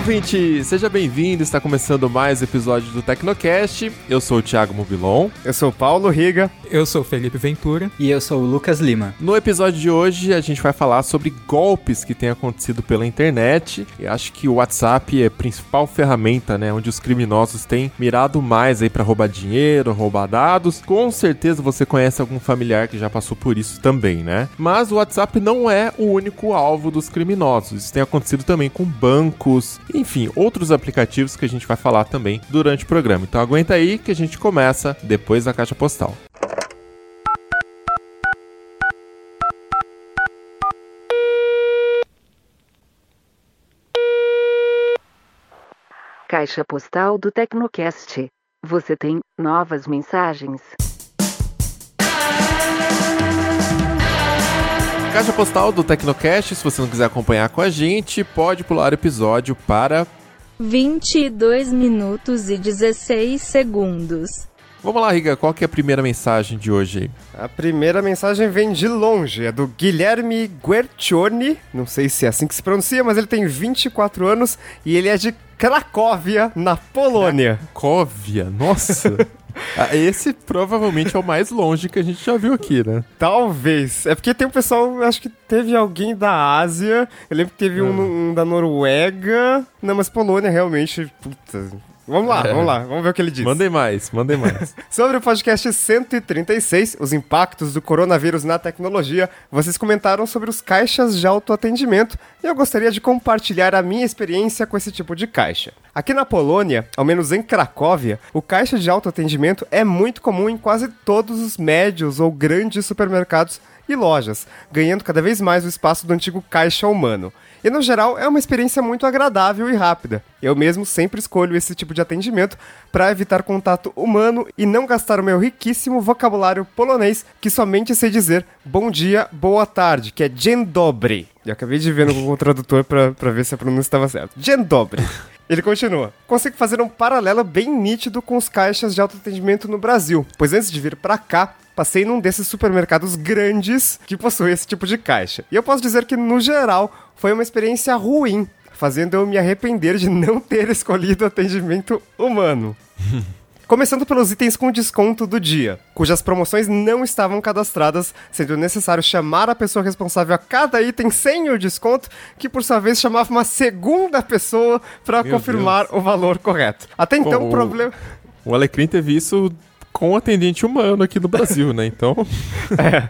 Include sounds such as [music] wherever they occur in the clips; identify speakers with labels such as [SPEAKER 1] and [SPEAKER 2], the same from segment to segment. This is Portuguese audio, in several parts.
[SPEAKER 1] Ouvinte! Seja bem-vindo, está começando mais episódio do Tecnocast. Eu sou o Thiago Mobilon.
[SPEAKER 2] Eu sou o Paulo Riga.
[SPEAKER 3] Eu sou o Felipe Ventura.
[SPEAKER 4] E eu sou o Lucas Lima.
[SPEAKER 1] No episódio de hoje, a gente vai falar sobre golpes que têm acontecido pela internet. Eu acho que o WhatsApp é a principal ferramenta, né, onde os criminosos têm mirado mais aí para roubar dinheiro, roubar dados. Com certeza você conhece algum familiar que já passou por isso também, né? Mas o WhatsApp não é o único alvo dos criminosos. Isso tem acontecido também com bancos, enfim, outros aplicativos que a gente vai falar também durante o programa. Então aguenta aí que a gente começa depois da caixa postal.
[SPEAKER 5] Caixa postal do Tecnocast. Você tem novas mensagens.
[SPEAKER 1] Caixa postal do Tecnocast, se você não quiser acompanhar com a gente, pode pular o episódio para
[SPEAKER 6] 22 minutos e 16 segundos.
[SPEAKER 1] Vamos lá, Riga, qual que é a primeira mensagem de hoje?
[SPEAKER 2] A primeira mensagem vem de longe, é do Guilherme Guercioni, não sei se é assim que se pronuncia, mas ele tem 24 anos e ele é de Cracóvia, na Polônia.
[SPEAKER 1] Cracóvia, nossa! [laughs] Ah, esse provavelmente é o mais longe que a gente já viu aqui, né?
[SPEAKER 2] Talvez. É porque tem um pessoal, acho que teve alguém da Ásia. Eu lembro que teve um, ah. um da Noruega. Não, mas Polônia realmente. Puta, Vamos lá, é. vamos lá, vamos ver o que ele diz.
[SPEAKER 1] Mandem mais, mandem mais. [laughs]
[SPEAKER 2] Sobre o podcast 136, os impactos do coronavírus na tecnologia, vocês comentaram sobre os caixas de autoatendimento e eu gostaria de compartilhar a minha experiência com esse tipo de caixa. Aqui na Polônia, ao menos em Cracóvia, o caixa de autoatendimento é muito comum em quase todos os médios ou grandes supermercados e lojas, ganhando cada vez mais o espaço do antigo caixa humano. E no geral é uma experiência muito agradável e rápida. Eu mesmo sempre escolho esse tipo de atendimento para evitar contato humano e não gastar o meu riquíssimo vocabulário polonês que somente sei dizer bom dia, boa tarde, que é dzień dobry. Eu acabei de ver no Google Tradutor para ver se a pronúncia estava certa. Dzień dobry. [laughs] Ele continua. Consigo fazer um paralelo bem nítido com os caixas de autoatendimento no Brasil, pois antes de vir para cá, passei num desses supermercados grandes que possui esse tipo de caixa. E eu posso dizer que, no geral, foi uma experiência ruim, fazendo eu me arrepender de não ter [laughs] escolhido atendimento humano. [laughs] Começando pelos itens com desconto do dia, cujas promoções não estavam cadastradas, sendo necessário chamar a pessoa responsável a cada item sem o desconto, que por sua vez chamava uma segunda pessoa para confirmar Deus. o valor correto. Até então, o problema.
[SPEAKER 1] O Alecrim teve isso com atendente humano aqui no Brasil, né? Então. [laughs]
[SPEAKER 2] é.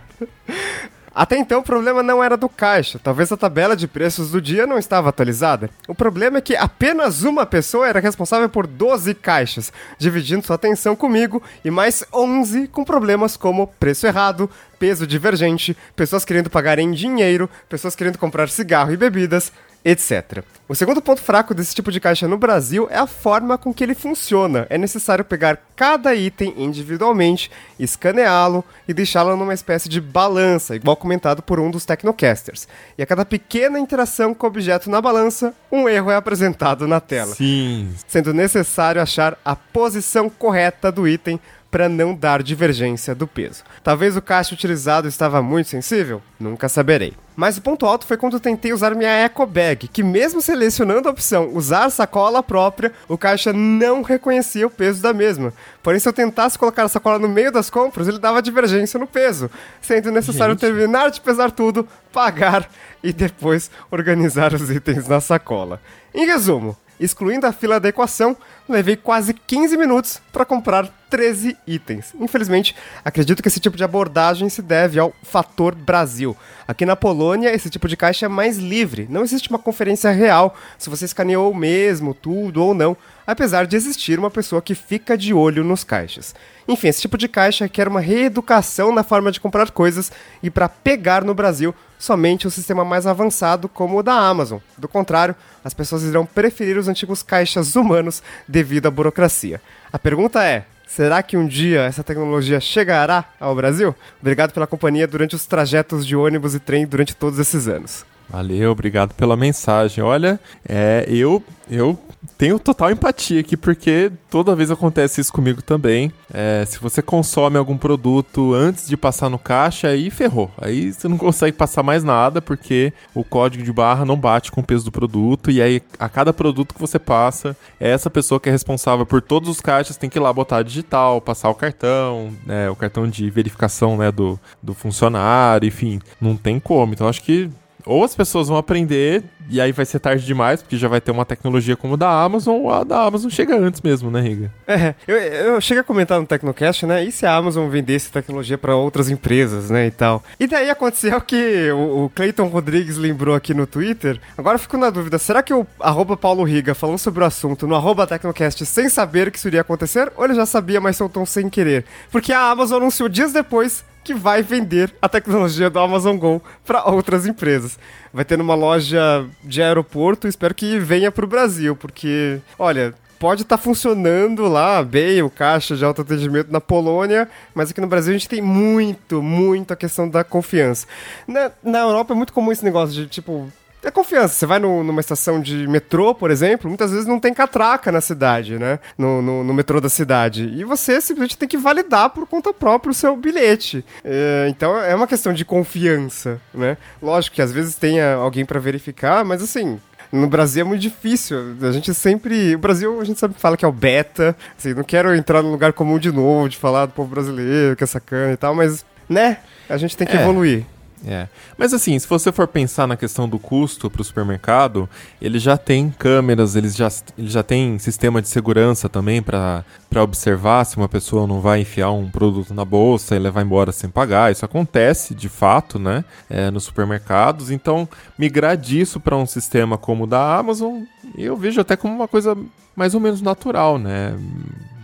[SPEAKER 2] Até então o problema não era do caixa, talvez a tabela de preços do dia não estava atualizada. O problema é que apenas uma pessoa era responsável por 12 caixas, dividindo sua atenção comigo e mais 11 com problemas como preço errado, peso divergente, pessoas querendo pagar em dinheiro, pessoas querendo comprar cigarro e bebidas, etc. O segundo ponto fraco desse tipo de caixa no Brasil é a forma com que ele funciona. É necessário pegar cada item individualmente, escaneá-lo e deixá-lo numa espécie de balança, igual comentado por um dos Tecnocasters. E a cada pequena interação com o objeto na balança, um erro é apresentado na tela.
[SPEAKER 1] Sim.
[SPEAKER 2] Sendo necessário achar a posição correta do item para não dar divergência do peso. Talvez o caixa utilizado estava muito sensível? Nunca saberei. Mas o ponto alto foi quando eu tentei usar minha eco bag, que mesmo selecionando a opção usar sacola própria, o caixa não reconhecia o peso da mesma. Porém, se eu tentasse colocar a sacola no meio das compras, ele dava divergência no peso, sendo necessário Gente. terminar de pesar tudo, pagar [laughs] e depois organizar os itens na sacola. Em resumo, excluindo a fila da equação, levei quase 15 minutos para comprar 13 itens. Infelizmente, acredito que esse tipo de abordagem se deve ao fator Brasil. Aqui na Polônia, esse tipo de caixa é mais livre. Não existe uma conferência real se você escaneou mesmo tudo ou não, apesar de existir uma pessoa que fica de olho nos caixas. Enfim, esse tipo de caixa requer uma reeducação na forma de comprar coisas e para pegar no Brasil somente o sistema mais avançado como o da Amazon. Do contrário, as pessoas irão preferir os antigos caixas humanos devido à burocracia. A pergunta é: Será que um dia essa tecnologia chegará ao Brasil? Obrigado pela companhia durante os trajetos de ônibus e trem durante todos esses anos.
[SPEAKER 1] Valeu, obrigado pela mensagem. Olha, é, eu, eu tenho total empatia aqui, porque toda vez acontece isso comigo também. É, se você consome algum produto antes de passar no caixa, aí ferrou. Aí você não consegue passar mais nada, porque o código de barra não bate com o peso do produto. E aí, a cada produto que você passa, essa pessoa que é responsável por todos os caixas tem que ir lá botar digital, passar o cartão, né, o cartão de verificação né, do, do funcionário, enfim, não tem como. Então acho que ou as pessoas vão aprender e aí vai ser tarde demais, porque já vai ter uma tecnologia como a da Amazon, ou a da Amazon chega antes mesmo, né, Riga?
[SPEAKER 2] É, eu, eu cheguei a comentar no Tecnocast, né? E se a Amazon vendesse tecnologia para outras empresas, né, e tal. E daí aconteceu [laughs] que o, o Clayton Rodrigues lembrou aqui no Twitter. Agora eu fico na dúvida, será que o arroba Paulo Riga falou sobre o assunto no arroba Tecnocast sem saber que isso iria acontecer? Ou ele já sabia, mas soltou sem querer? Porque a Amazon anunciou dias depois que vai vender a tecnologia do Amazon Go para outras empresas. Vai ter numa loja de aeroporto, espero que venha para o Brasil, porque, olha, pode estar tá funcionando lá bem o caixa de autoatendimento na Polônia, mas aqui no Brasil a gente tem muito, muito a questão da confiança. Na, na Europa é muito comum esse negócio de, tipo, é confiança. Você vai no, numa estação de metrô, por exemplo, muitas vezes não tem catraca na cidade, né? No, no, no, metrô da cidade. E você simplesmente tem que validar por conta própria o seu bilhete. É, então é uma questão de confiança, né? Lógico que às vezes tenha alguém para verificar, mas assim, no Brasil é muito difícil. A gente sempre. O Brasil, a gente sempre fala que é o beta. Assim, não quero entrar no lugar comum de novo, de falar do povo brasileiro, que é sacana e tal, mas, né? A gente tem que é. evoluir.
[SPEAKER 1] É. Mas assim, se você for pensar na questão do custo para o supermercado, ele já tem câmeras, eles já, ele já tem sistema de segurança também para observar se uma pessoa não vai enfiar um produto na bolsa e levar embora sem pagar. Isso acontece de fato, né? É, nos supermercados. Então, migrar disso para um sistema como o da Amazon, eu vejo até como uma coisa mais ou menos natural, né?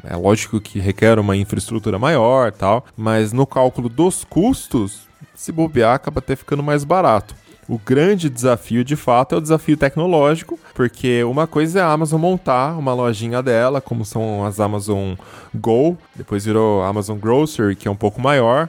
[SPEAKER 1] É lógico que requer uma infraestrutura maior tal, mas no cálculo dos custos, se bobear, acaba até ficando mais barato. O grande desafio, de fato, é o desafio tecnológico, porque uma coisa é a Amazon montar uma lojinha dela, como são as Amazon Go, depois virou Amazon Grocery, que é um pouco maior.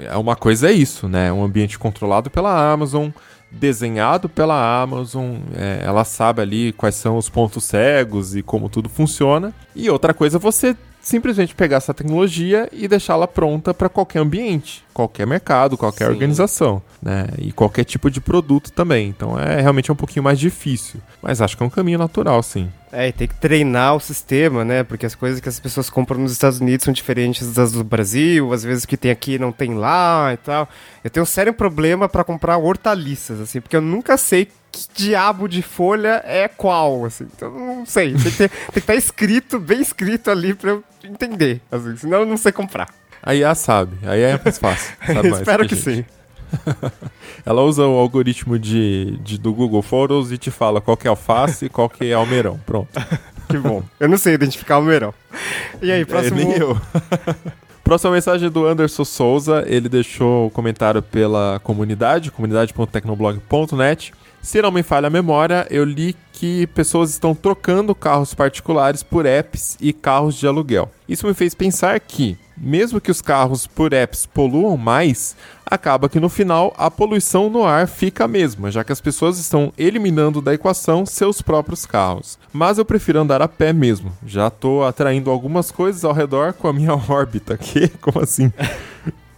[SPEAKER 1] É uma coisa é isso, né? Um ambiente controlado pela Amazon, desenhado pela Amazon, é, ela sabe ali quais são os pontos cegos e como tudo funciona. E outra coisa é você simplesmente pegar essa tecnologia e deixá-la pronta para qualquer ambiente, qualquer mercado, qualquer Sim. organização, né? E qualquer tipo de produto também. Então é realmente um pouquinho mais difícil, mas acho que é um caminho natural, sim.
[SPEAKER 2] É, e tem que treinar o sistema, né? Porque as coisas que as pessoas compram nos Estados Unidos são diferentes das do Brasil, às vezes o que tem aqui não tem lá e tal. Eu tenho um sério problema para comprar hortaliças, assim, porque eu nunca sei que diabo de folha é qual, assim. Então, não sei. Tem que, ter, tem que estar tá escrito, bem escrito ali pra eu entender, assim, senão eu não sei comprar.
[SPEAKER 1] A IA sabe, aí é mais fácil. [laughs]
[SPEAKER 2] Espero que, que sim. [laughs]
[SPEAKER 1] Ela usa o algoritmo de, de, do Google Photos e te fala qual que é alface e qual que é almeirão. Pronto. [laughs]
[SPEAKER 2] que bom. Eu não sei identificar almeirão. E aí, próximo...
[SPEAKER 1] É, nem eu. Próxima mensagem do Anderson Souza. Ele deixou o um comentário pela comunidade, comunidade.tecnoblog.net. Se não me falha a memória, eu li que pessoas estão trocando carros particulares por apps e carros de aluguel. Isso me fez pensar que, mesmo que os carros por apps poluam mais, acaba que no final a poluição no ar fica a mesma, já que as pessoas estão eliminando da equação seus próprios carros. Mas eu prefiro andar a pé mesmo. Já estou atraindo algumas coisas ao redor com a minha [laughs] órbita. Que? Como assim?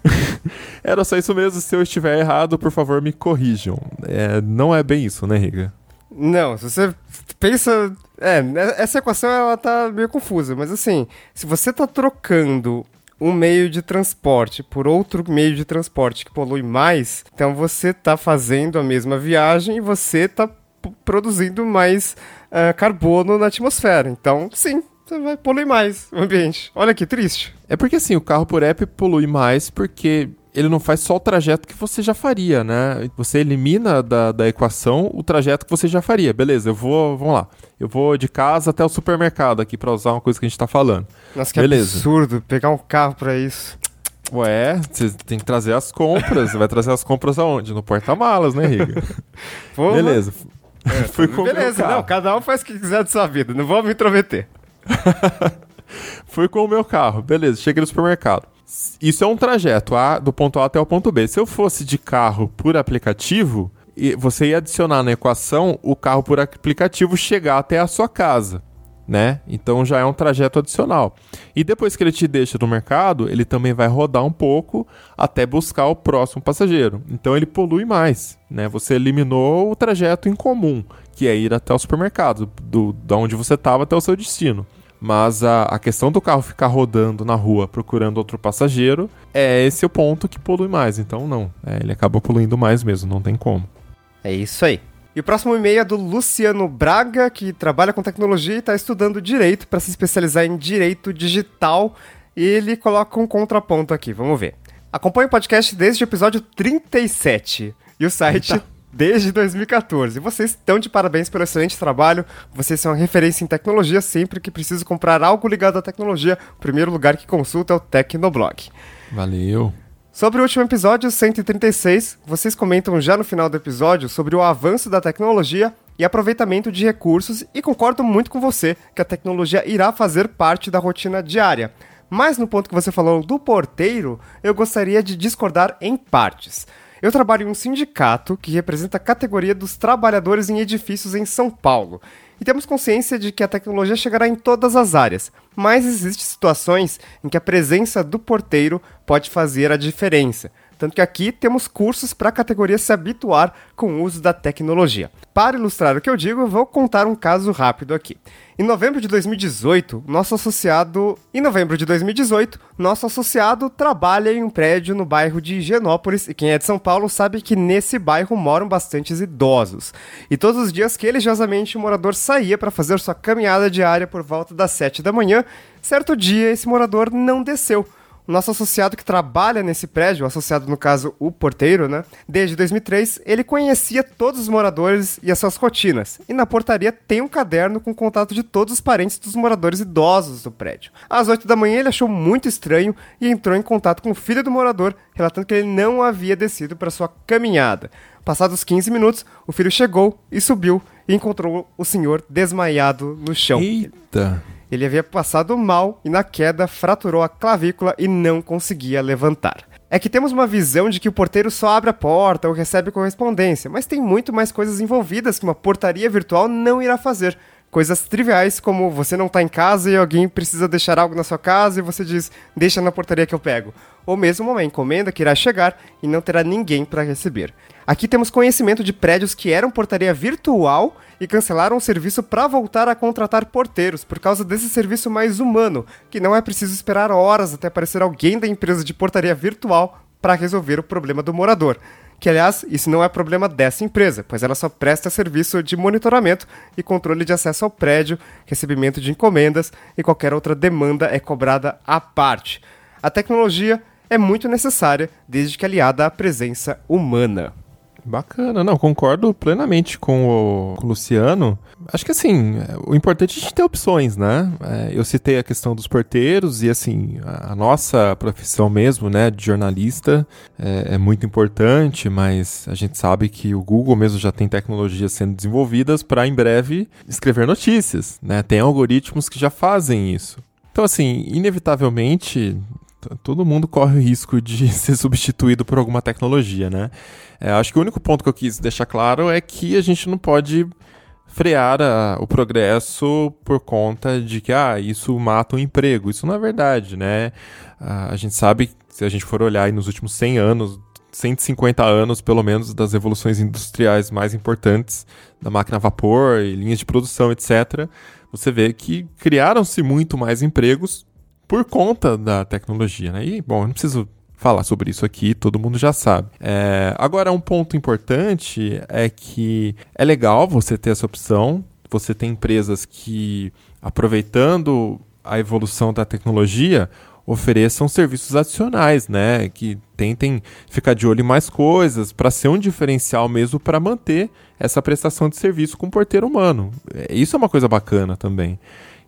[SPEAKER 1] [laughs] [laughs] Era só isso mesmo. Se eu estiver errado, por favor, me corrijam. É, não é bem isso, né, Riga?
[SPEAKER 2] Não, se você pensa. É, essa equação ela tá meio confusa, mas assim, se você tá trocando um meio de transporte por outro meio de transporte que polui mais, então você tá fazendo a mesma viagem e você tá produzindo mais uh, carbono na atmosfera. Então, sim, você vai poluir mais o ambiente. Olha que triste.
[SPEAKER 1] É porque assim, o carro por app polui mais porque ele não faz só o trajeto que você já faria, né? Você elimina da, da equação o trajeto que você já faria. Beleza, eu vou, vamos lá. Eu vou de casa até o supermercado aqui para usar uma coisa que a gente tá falando.
[SPEAKER 2] Nossa, que
[SPEAKER 1] Beleza.
[SPEAKER 2] absurdo pegar um carro para isso.
[SPEAKER 1] Ué, você tem que trazer as compras. Você vai trazer as compras aonde? No porta-malas, né, Riga? [laughs] Beleza.
[SPEAKER 2] É, [laughs] Fui beleza, não, cada um faz o que quiser de sua vida, não vou me intrometer. [laughs]
[SPEAKER 1] Fui com o meu carro, beleza, cheguei no supermercado. Isso é um trajeto a, do ponto A até o ponto B. Se eu fosse de carro por aplicativo, você ia adicionar na equação o carro por aplicativo chegar até a sua casa, né? Então já é um trajeto adicional. E depois que ele te deixa no mercado, ele também vai rodar um pouco até buscar o próximo passageiro. Então ele polui mais, né? Você eliminou o trajeto em comum, que é ir até o supermercado, do, da onde você estava até o seu destino. Mas a, a questão do carro ficar rodando na rua procurando outro passageiro é esse o ponto que polui mais. Então, não. É, ele acaba poluindo mais mesmo, não tem como.
[SPEAKER 2] É isso aí. E o próximo e-mail é do Luciano Braga, que trabalha com tecnologia e está estudando direito para se especializar em direito digital. E ele coloca um contraponto aqui, vamos ver. Acompanhe o podcast desde o episódio 37 e o site Eita. Desde 2014. Vocês estão de parabéns pelo excelente trabalho. Vocês são uma referência em tecnologia sempre que preciso comprar algo ligado à tecnologia. O primeiro lugar que consulta é o Tecnoblog.
[SPEAKER 1] Valeu.
[SPEAKER 2] Sobre o último episódio, 136, vocês comentam já no final do episódio sobre o avanço da tecnologia e aproveitamento de recursos e concordo muito com você que a tecnologia irá fazer parte da rotina diária. Mas no ponto que você falou do porteiro, eu gostaria de discordar em partes. Eu trabalho em um sindicato que representa a categoria dos trabalhadores em edifícios em São Paulo e temos consciência de que a tecnologia chegará em todas as áreas, mas existem situações em que a presença do porteiro pode fazer a diferença. Tanto que aqui temos cursos para a categoria se habituar com o uso da tecnologia. Para ilustrar o que eu digo, vou contar um caso rápido aqui. Em novembro de 2018, nosso associado, em novembro de 2018, nosso associado trabalha em um prédio no bairro de Higienópolis e quem é de São Paulo sabe que nesse bairro moram bastantes idosos. E todos os dias que religiosamente o morador saía para fazer sua caminhada diária por volta das 7 da manhã, certo dia esse morador não desceu nosso associado que trabalha nesse prédio, associado no caso o porteiro, né? Desde 2003, ele conhecia todos os moradores e as suas rotinas. E na portaria tem um caderno com contato de todos os parentes dos moradores idosos do prédio. Às 8 da manhã ele achou muito estranho e entrou em contato com o filho do morador, relatando que ele não havia descido para sua caminhada. Passados 15 minutos, o filho chegou e subiu e encontrou o senhor desmaiado no chão.
[SPEAKER 1] Eita!
[SPEAKER 2] Ele havia passado mal e na queda fraturou a clavícula e não conseguia levantar. É que temos uma visão de que o porteiro só abre a porta ou recebe correspondência, mas tem muito mais coisas envolvidas que uma portaria virtual não irá fazer. Coisas triviais como você não está em casa e alguém precisa deixar algo na sua casa e você diz, deixa na portaria que eu pego. Ou mesmo uma encomenda que irá chegar e não terá ninguém para receber. Aqui temos conhecimento de prédios que eram portaria virtual e cancelaram o serviço para voltar a contratar porteiros por causa desse serviço mais humano, que não é preciso esperar horas até aparecer alguém da empresa de portaria virtual para resolver o problema do morador que aliás, isso não é problema dessa empresa, pois ela só presta serviço de monitoramento e controle de acesso ao prédio, recebimento de encomendas e qualquer outra demanda é cobrada à parte. A tecnologia é muito necessária desde que aliada à presença humana.
[SPEAKER 1] Bacana, não, concordo plenamente com o, com o Luciano. Acho que assim, o importante é a gente ter opções, né? É, eu citei a questão dos porteiros e assim, a, nossa profissão mesmo, né, de jornalista é, é, muito importante, mas a gente sabe que o Google mesmo já tem tecnologias sendo desenvolvidas para em breve escrever notícias, né? Tem algoritmos que já fazem isso. Então, assim, inevitavelmente, todo mundo corre o risco de [laughs] ser substituído por alguma tecnologia, né? É, acho que o único ponto que eu quis deixar claro é que a gente não pode frear a, o progresso por conta de que ah, isso mata o emprego. Isso não é verdade, né? A, gente sabe, se a gente for olhar nos últimos 100 anos, 150 anos, pelo menos, das revoluções industriais mais importantes, da máquina a vapor, linhas de produção, etc., você vê que criaram-se muito mais empregos por conta da tecnologia, né? E, bom, eu não preciso falar sobre isso aqui, todo mundo já sabe. É, agora, um ponto importante é que é legal você ter essa opção. Você tem empresas que, aproveitando a evolução da tecnologia, ofereçam serviços adicionais, né? Que tentem ficar de olho em mais coisas para ser um diferencial mesmo para manter essa prestação de serviço com o porteiro humano. É, isso é uma coisa bacana também.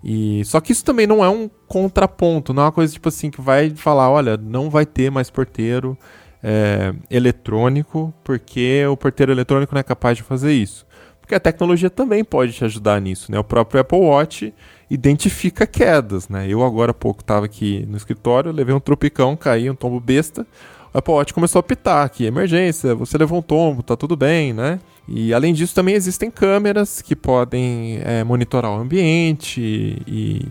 [SPEAKER 1] E só que isso também não é um contraponto, não é uma coisa tipo assim que vai falar, olha, não vai ter mais porteiro é, eletrônico porque o porteiro eletrônico não é capaz de fazer isso. Porque a tecnologia também pode te ajudar nisso, né? O próprio Apple Watch identifica quedas, né? Eu agora há pouco estava aqui no escritório, levei um tropicão, caí, um tombo besta. o Apple Watch começou a pitar que emergência, você levou um tombo, tá tudo bem, né? E além disso, também existem câmeras que podem é, monitorar o ambiente e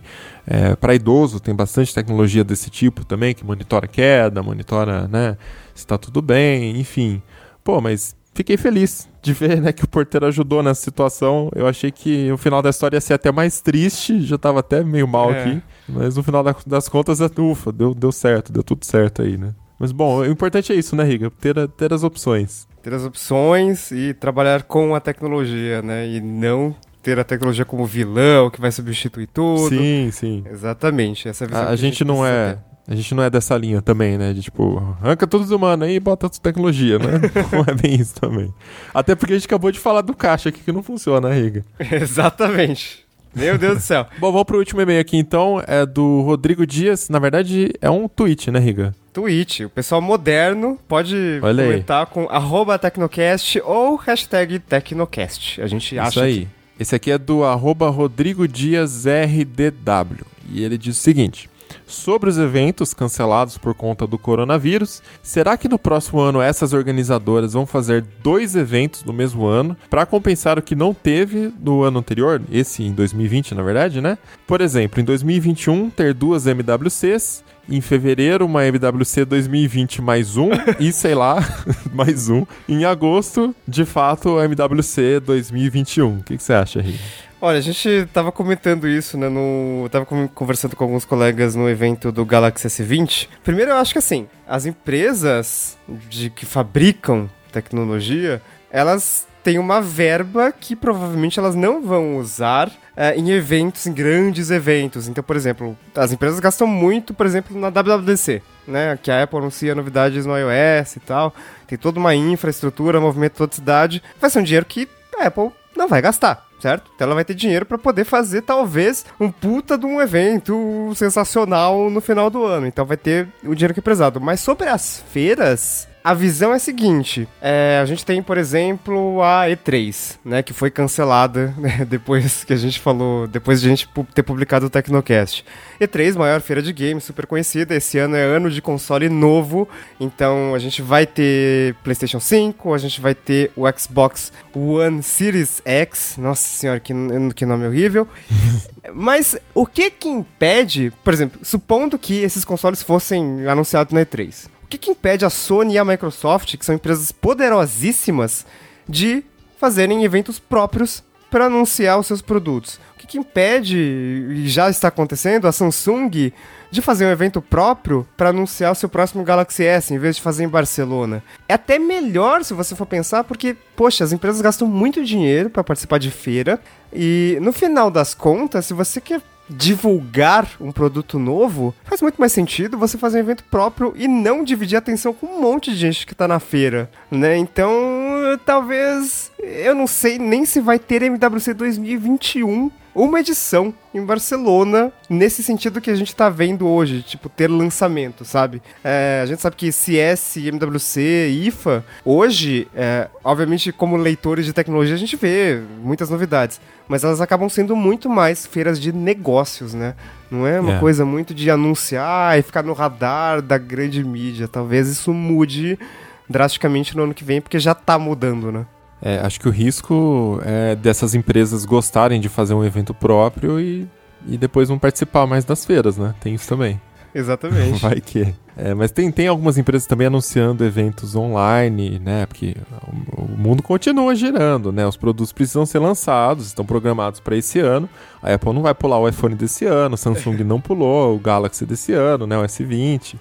[SPEAKER 1] é, para idoso tem bastante tecnologia desse tipo também, que monitora queda, monitora né, se está tudo bem, enfim. Pô, mas fiquei feliz de ver né, que o porteiro ajudou nessa situação. Eu achei que o final da história ia ser até mais triste, já estava até meio mal é. aqui. Mas no final das contas, é, ufa, deu, deu certo, deu tudo certo aí, né? Mas bom, o importante é isso, né, Riga? Ter, ter as opções.
[SPEAKER 2] Ter as opções e trabalhar com a tecnologia, né? E não ter a tecnologia como vilão que vai substituir tudo.
[SPEAKER 1] Sim, sim.
[SPEAKER 2] Exatamente. Essa é
[SPEAKER 1] a, a, a, gente, não é. A gente não é dessa linha também, né? De tipo, arranca todos os humanos aí e bota tecnologia, né? [laughs] não é bem isso também. Até porque a gente acabou de falar do caixa aqui que não funciona, né, Riga? [laughs]
[SPEAKER 2] Exatamente. Meu Deus do céu.
[SPEAKER 1] Bom, vamos pro último e-mail aqui então. É do Rodrigo Dias. Na verdade, é um tweet, né, Riga?
[SPEAKER 2] Tweet. O pessoal moderno pode Olha comentar aí. com arroba Tecnocast ou hashtag Tecnocast. A gente acha.
[SPEAKER 1] Isso aí. Que... Esse aqui é do arroba Rodrigo Dias RDW. E ele diz o seguinte. Sobre os eventos cancelados por conta do coronavírus, será que no próximo ano essas organizadoras vão fazer dois eventos no mesmo ano para compensar o que não teve no ano anterior, esse em 2020, na verdade, né? Por exemplo, em 2021 ter duas MWCs, em fevereiro uma MWC 2020 mais um [laughs] e sei lá, [laughs] mais um. Em agosto, de fato, a MWC 2021. O que, você acha, Rio?
[SPEAKER 2] Olha, a gente tava comentando isso, né? No, tava conversando com alguns colegas no evento do Galaxy S20. Primeiro, eu acho que assim, as empresas de que fabricam tecnologia, elas têm uma verba que provavelmente elas não vão usar é, em eventos, em grandes eventos. Então, por exemplo, as empresas gastam muito, por exemplo, na WWDC, né? Que a Apple anuncia novidades no iOS e tal. Tem toda uma infraestrutura, movimento toda cidade. Vai ser um dinheiro que a Apple não vai gastar certo? Então ela vai ter dinheiro para poder fazer talvez um puta de um evento sensacional no final do ano. Então vai ter o dinheiro que é pesado. Mas sobre as feiras, a visão é a seguinte: é, a gente tem, por exemplo, a E3, né, que foi cancelada [laughs] né, depois que a gente falou, depois de a gente ter publicado o Tecnocast. E3, maior feira de games, super conhecida. Esse ano é ano de console novo, então a gente vai ter PlayStation 5, a gente vai ter o Xbox One Series X. Nossa senhora, que, que nome horrível. [laughs] Mas o que que impede, por exemplo, supondo que esses consoles fossem anunciados na E3, o que, que impede a Sony e a Microsoft, que são empresas poderosíssimas, de fazerem eventos próprios para anunciar os seus produtos? O que, que impede, e já está acontecendo, a Samsung de fazer um evento próprio para anunciar o seu próximo Galaxy S, em vez de fazer em Barcelona. É até melhor se você for pensar, porque, poxa, as empresas gastam muito dinheiro para participar de feira, e no final das contas, se você quer divulgar um produto novo, faz muito mais sentido você fazer um evento próprio e não dividir a atenção com um monte de gente que tá na feira, né? Então, talvez eu não sei nem se vai ter MWC 2021 uma edição em Barcelona, nesse sentido que a gente tá vendo hoje, tipo, ter lançamento, sabe? É, a gente sabe que CS, MWC, IFA, hoje, é, obviamente, como leitores de tecnologia, a gente vê muitas novidades, mas elas acabam sendo muito mais feiras de negócios, né? Não é uma é. coisa muito de anunciar e ficar no radar da grande mídia. Talvez isso mude drasticamente no ano que vem, porque já tá mudando, né?
[SPEAKER 1] É, acho que o risco é dessas empresas gostarem de fazer um evento próprio e, e depois não participar mais das feiras, né? Tem isso também.
[SPEAKER 2] Exatamente.
[SPEAKER 1] Vai que. É, mas tem, tem algumas empresas também anunciando eventos online, né? Porque o, o, mundo continua girando, né? Os produtos precisam ser lançados, estão programados para esse ano. A Apple não vai pular o iPhone desse ano, Samsung não pulou o Galaxy desse ano, né? O S20.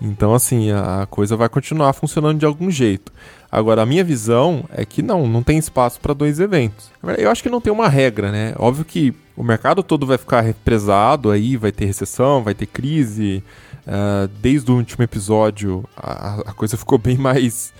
[SPEAKER 1] Então, assim, a coisa vai continuar funcionando de algum jeito. Agora, a minha visão é que não, não tem espaço para dois eventos. Eu acho que não tem uma regra, né? Óbvio que o mercado todo vai ficar represado aí, vai ter recessão, vai ter crise. Uh, desde o último episódio, a, a coisa [laughs] ficou bem mais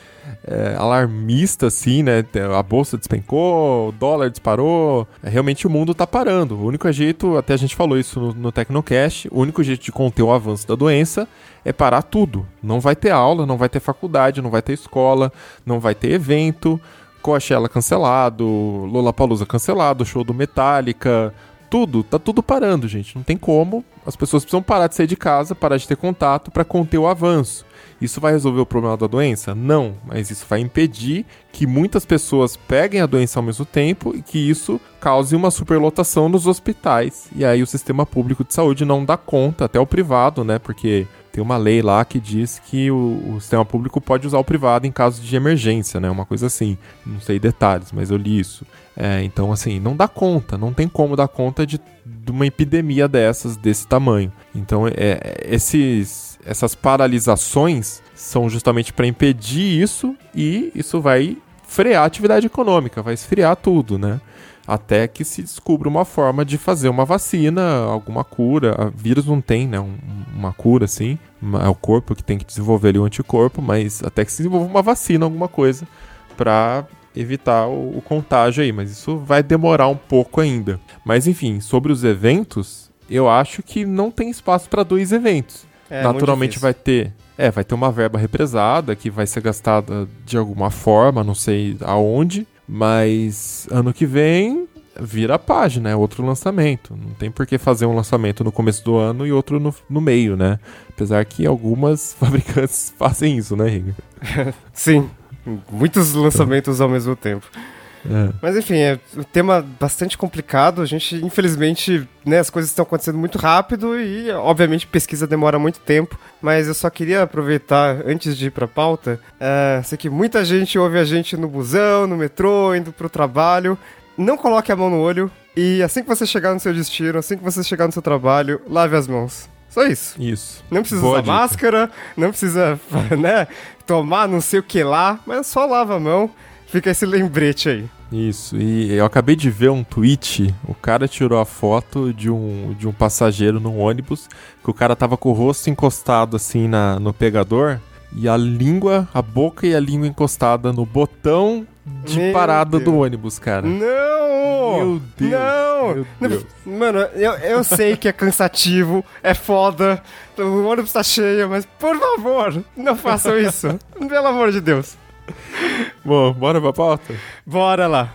[SPEAKER 1] é, alarmista, assim, né? A bolsa despencou, o dólar disparou. É, realmente o mundo tá parando. O único jeito, até a gente falou isso no, no Tecnocast, o único jeito de conter o avanço da doença é parar tudo. Não vai ter aula, não vai ter faculdade, não vai ter escola, não vai ter evento. Coachella cancelado, Lollapalooza cancelado, show do Metallica, tudo, tá tudo parando, gente. Não tem como. As pessoas precisam parar de sair de casa, parar de ter contato para conter o avanço. Isso vai resolver o problema da doença? Não, mas isso vai impedir que muitas pessoas peguem a doença ao mesmo tempo e que isso cause uma superlotação nos hospitais. E aí o sistema público de saúde não dá conta, até o privado, né? Porque tem uma lei lá que diz que o, o, sistema público pode usar o privado em caso de emergência, né? Uma coisa assim. Não sei detalhes, mas eu li isso. É, então, assim, não dá conta, não tem como dar conta de, de uma epidemia dessas, desse tamanho. Então, é, esses, essas paralisações são justamente para impedir isso e isso vai frear a atividade econômica, vai esfriar tudo, né? até que se descubra uma forma de fazer uma vacina, alguma cura. O vírus não tem, né, um, uma cura assim, é o corpo que tem que desenvolver ali o anticorpo, mas até que se desenvolva uma vacina, alguma coisa, para evitar o, o, contágio aí, mas isso vai demorar um pouco ainda. Mas enfim, sobre os eventos, eu acho que não tem espaço para dois eventos. É, Naturalmente vai ter é, vai ter uma verba represada que vai ser gastada de alguma forma, não sei aonde, mas ano que vem vira a página, é outro lançamento. Não tem por que fazer um lançamento no começo do ano e outro no, no meio, né? Apesar que algumas [laughs] fabricantes fazem isso, né, Riga? [laughs]
[SPEAKER 2] Sim, muitos lançamentos ao mesmo tempo. É. Mas enfim, é um tema bastante complicado. A gente, infelizmente, né, as coisas estão acontecendo muito rápido e, obviamente, pesquisa demora muito tempo. Mas eu só queria aproveitar, antes de ir pra pauta, é, sei que muita gente ouve a gente no busão, no metrô, indo pro trabalho. Não coloque a mão no olho e assim que você chegar no seu destino, assim que você chegar no seu trabalho, lave as mãos. Só isso.
[SPEAKER 1] Isso.
[SPEAKER 2] Não precisa Boa usar dica. máscara, não precisa, [laughs] né, tomar não sei o que lá, mas só lava a mão. Fica esse lembrete aí.
[SPEAKER 1] Isso, e eu acabei de ver um tweet, o cara tirou a foto de um, de um passageiro num ônibus, que o cara tava com o rosto encostado assim na, no pegador, e a língua, a boca e a língua encostada no botão de meu parada Deus. do ônibus, cara.
[SPEAKER 2] Não!
[SPEAKER 1] Meu Deus!
[SPEAKER 2] Não!
[SPEAKER 1] Meu Deus.
[SPEAKER 2] Mano, eu, eu sei que é cansativo, é foda, o ônibus tá cheio, mas por favor, não façam isso. Pelo amor de Deus.
[SPEAKER 1] Bom, bora pra pauta?
[SPEAKER 2] Bora lá.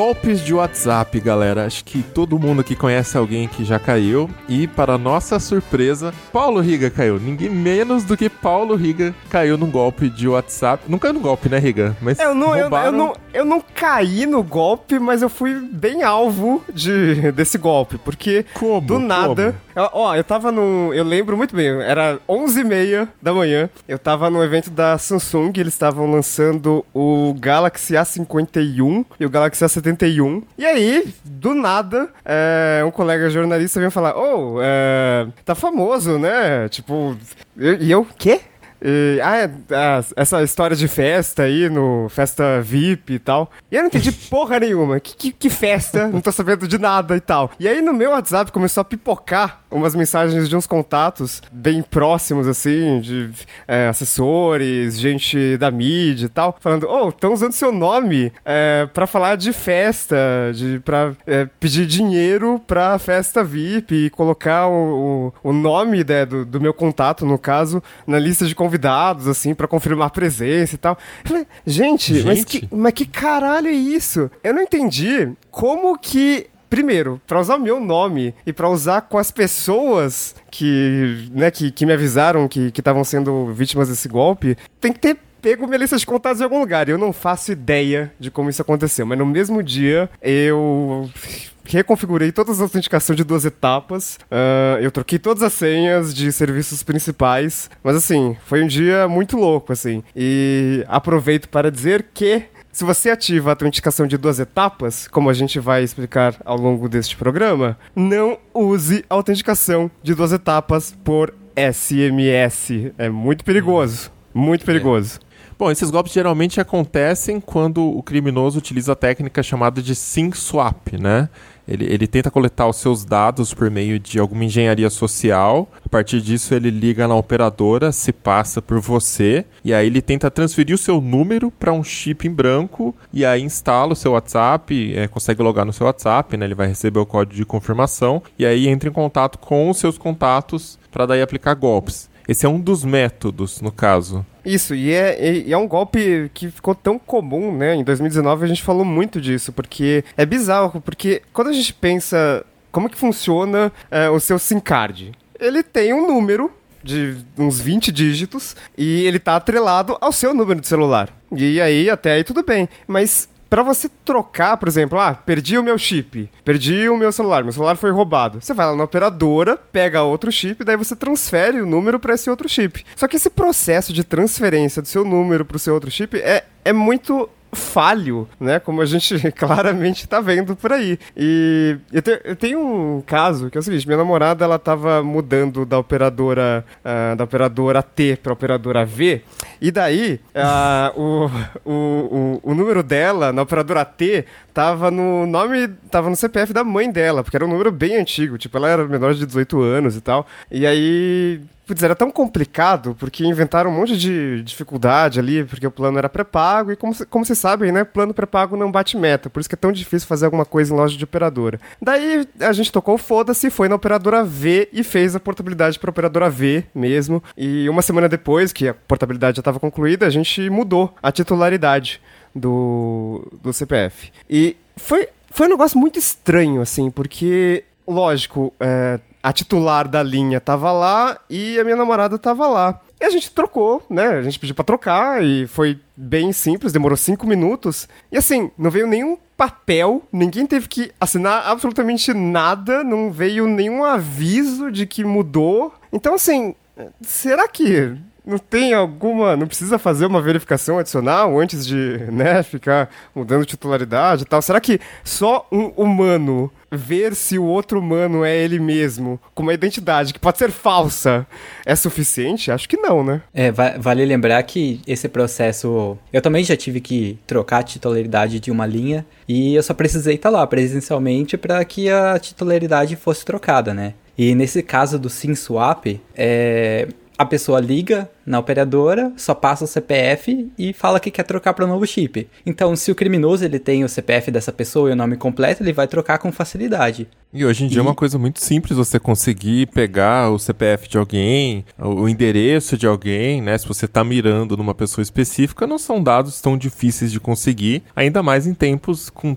[SPEAKER 1] Golpes de WhatsApp, galera. Acho que todo mundo aqui conhece alguém que já caiu. E, para nossa surpresa, Paulo Riga caiu. Ninguém menos do que Paulo Riga caiu num golpe de WhatsApp. Não caiu no golpe, né, Riga?
[SPEAKER 2] Mas eu não, roubaram... eu, eu, não, eu não caí no golpe, mas eu fui bem alvo de, desse golpe. Porque
[SPEAKER 1] Como?
[SPEAKER 2] do nada. Eu, ó, eu tava no. Eu lembro muito bem, era 11h30 da manhã. Eu tava no evento da Samsung. Eles estavam lançando o Galaxy A51 e o Galaxy A51. 71. E aí, do nada, é, um colega jornalista veio falar: Ô, oh, é, tá famoso, né? Tipo, e eu, quê? E, ah, é, ah, essa história de festa aí, no festa VIP e tal. E eu não entendi [laughs] porra nenhuma. Que, que, que, festa? Não tô sabendo de nada e tal. E aí no meu WhatsApp começou a pipocar umas mensagens de uns contatos bem próximos, assim, de é, assessores, gente da mídia e tal, falando: Ô, oh, estão usando seu nome é, pra falar de festa, de, pra é, pedir dinheiro pra festa VIP e colocar o, o, o nome né, do, do meu contato, no caso, na lista de convidados convidados, assim, para confirmar a presença e tal. Falei, gente, gente, Mas, que, mas que caralho é isso? Eu não entendi como que primeiro, para usar o meu nome e para usar com as pessoas que, né, que, que me avisaram que estavam sendo vítimas desse golpe, tem que ter pego minha lista de contatos em algum lugar. Eu não faço ideia de como isso aconteceu, mas no mesmo dia eu reconfigurei todas as autenticações de duas etapas. Uh, eu troquei todas as senhas de serviços principais. Mas assim, foi um dia muito louco, assim. E aproveito para dizer que. Se você ativa a autenticação de duas etapas, como a gente vai explicar ao longo deste programa, não use a autenticação de duas etapas por SMS. É muito perigoso. Muito perigoso. É.
[SPEAKER 1] Bom, esses golpes geralmente acontecem quando o criminoso utiliza a técnica chamada de SIM swap, né? Ele, ele tenta coletar os seus dados por meio de alguma engenharia social. A partir disso, ele liga na operadora, se passa por você, e aí ele tenta transferir o seu número para um chip em branco, e aí instala o seu WhatsApp, é, consegue logar no seu WhatsApp, né? Ele vai receber o código de confirmação, e aí entra em contato com os seus contatos para daí aplicar golpes. Esse é um dos métodos, no caso.
[SPEAKER 2] Isso, e é, e é um golpe que ficou tão comum, né? Em 2019 a gente falou muito disso, porque é bizarro, porque quando a gente pensa como que funciona é, o seu SIM card, ele tem um número de uns 20 dígitos e ele tá atrelado ao seu número de celular. E aí, até aí tudo bem. Mas para você trocar, por exemplo, ah, perdi o meu chip, perdi o meu celular, meu celular foi roubado. Você vai lá na operadora, pega outro chip, daí você transfere o número para esse outro chip. Só que esse processo de transferência do seu número para o seu outro chip é, é muito falho, né? Como a gente [laughs] claramente tá vendo por aí. E eu, te, eu, tenho um caso que é o seguinte: minha namorada ela tava mudando da operadora uh, da operadora T para operadora V, e daí uh, o, o, o, o número dela na operadora T tava no nome, tava no CPF da mãe dela, porque era um número bem antigo, tipo, ela era menor de 18 anos e tal. E aí putz, era tão complicado, porque inventaram um monte de dificuldade ali, porque o plano era pré-pago, e como, como vocês sabem, né, plano pré-pago não bate meta, por isso que é tão difícil fazer alguma coisa em loja de operadora. Daí a gente tocou foda-se, foi na operadora V e fez a portabilidade para operadora V mesmo, e uma semana depois, que a portabilidade já estava concluída, a gente mudou a titularidade do, do CPF. E foi, foi um negócio muito estranho, assim, porque, lógico, é, a titular da linha tava lá e a minha namorada tava lá. E a gente trocou, né? A gente pediu pra trocar e foi bem simples, demorou cinco minutos. E assim, não veio nenhum papel, ninguém teve que assinar absolutamente nada, não veio nenhum aviso de que mudou. Então, assim, será que não tem alguma. Não precisa fazer uma verificação adicional antes de, né, ficar mudando titularidade e tal? Será que só um humano ver se o outro humano é ele mesmo, com uma identidade que pode ser falsa, é suficiente? Acho que não, né?
[SPEAKER 4] É, va vale lembrar que esse processo. Eu também já tive que trocar a titularidade de uma linha e eu só precisei estar lá presencialmente para que a titularidade fosse trocada, né? E nesse caso do SimSwap, é, a pessoa liga na operadora, só passa o CPF e fala que quer trocar para um novo chip. Então, se o criminoso ele tem o CPF dessa pessoa e o nome completo, ele vai trocar com facilidade.
[SPEAKER 1] E hoje em dia e... é uma coisa muito simples você conseguir pegar o CPF de alguém, o endereço de alguém, né? Se você está mirando numa pessoa específica, não são dados tão difíceis de conseguir, ainda mais em tempos com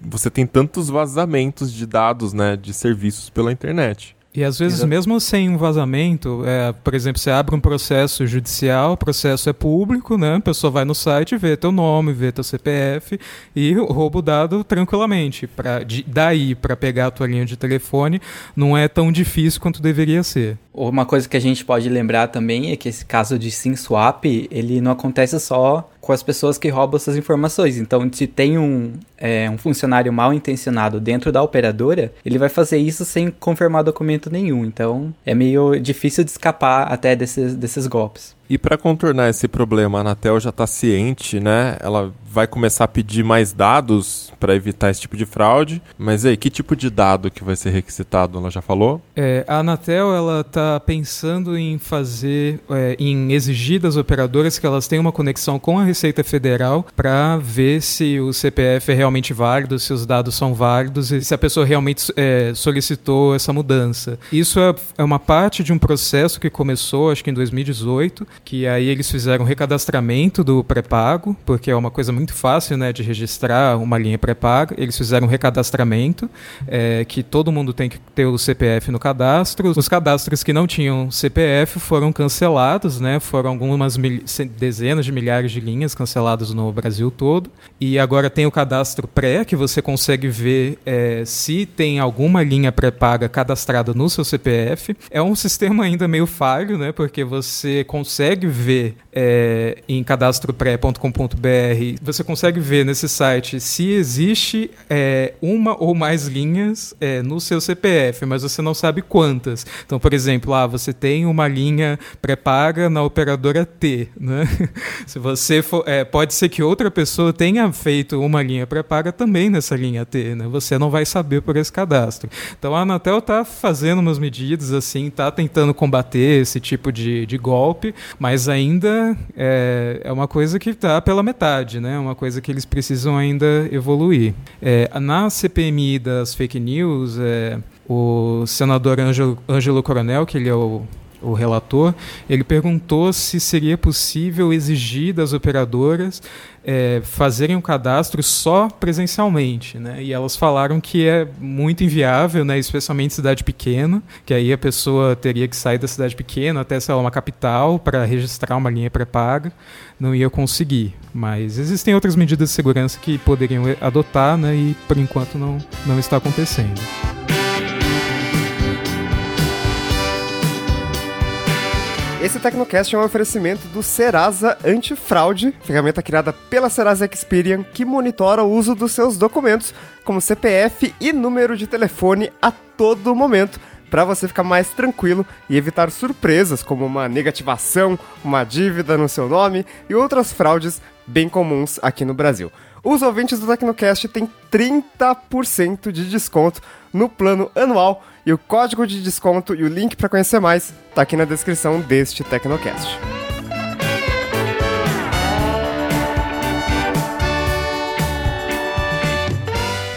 [SPEAKER 1] você tem tantos vazamentos de dados, né, de serviços pela internet.
[SPEAKER 3] E às vezes, Exato. mesmo sem um vazamento, é, por exemplo, você abre um processo judicial, o processo é público, né? A pessoa vai no site, vê teu nome, vê teu CPF e rouba o dado tranquilamente. Pra, de, daí, para pegar a tua linha de telefone, não é tão difícil quanto deveria ser.
[SPEAKER 4] Uma coisa que a gente pode lembrar também é que esse caso de SIM swap, ele não acontece só com as pessoas que roubam essas informações. Então, se tem um, é, um funcionário mal intencionado dentro da operadora, ele vai fazer isso sem confirmar documento nenhum. Então, é meio difícil de escapar até desses, desses golpes.
[SPEAKER 1] E para contornar esse problema, a Anatel já está ciente, né? Ela vai começar a pedir mais dados para evitar esse tipo de fraude. Mas aí, que tipo de dado que vai ser requisitado? Ela já falou?
[SPEAKER 3] É, a Anatel ela está pensando em fazer, é, em exigir das operadoras que elas tenham uma conexão com a Receita Federal para ver se o CPF é realmente válido, se os dados são válidos e se a pessoa realmente é, solicitou essa mudança. Isso é, é uma parte de um processo que começou, acho que em 2018 que aí eles fizeram recadastramento do pré-pago, porque é uma coisa muito fácil né, de registrar uma linha pré-paga. Eles fizeram um recadastramento, é, que todo mundo tem que ter o CPF no cadastro. Os cadastros que não tinham CPF foram cancelados, né, foram algumas dezenas de milhares de linhas canceladas no Brasil todo. E agora tem o cadastro pré, que você consegue ver é, se tem alguma linha pré-paga cadastrada no seu CPF. É um sistema ainda meio falho, né, porque você consegue ver é, em cadastropré.com.br, você consegue ver nesse site se existe é, uma ou mais linhas é, no seu CPF, mas você não sabe quantas. Então, por exemplo, ah, você tem uma linha pré-paga na operadora T. Né? [laughs] se você for, é, pode ser que outra pessoa tenha feito uma linha pré-paga também nessa linha T. Né? Você não vai saber por esse cadastro. Então, a Anatel está fazendo umas medidas assim, está tentando combater esse tipo de, de golpe, mas ainda é, é uma coisa que está pela metade, né? É uma coisa que eles precisam ainda evoluir. É, na CPMI das fake news, é, o senador Ângelo, Coronel, que ele é o o relator, ele perguntou se seria possível exigir das operadoras é, fazerem o um cadastro só presencialmente, né? E elas falaram que é muito inviável, né? Especialmente em cidade pequena, que aí a pessoa teria que sair da cidade pequena até sei lá, uma capital para registrar uma linha pré-paga, não ia conseguir. Mas existem outras medidas de segurança que poderiam adotar, né? E por enquanto não não está acontecendo.
[SPEAKER 2] Esse Tecnocast é um oferecimento do Serasa Antifraude, ferramenta criada pela Serasa Experian que monitora o uso dos seus documentos, como CPF e número de telefone a todo momento, para você ficar mais tranquilo e evitar surpresas como uma negativação, uma dívida no seu nome e outras fraudes bem comuns aqui no Brasil. Os ouvintes do Tecnocast têm 30% de desconto no plano anual e o código de desconto e o link para conhecer mais está aqui na descrição deste Tecnocast.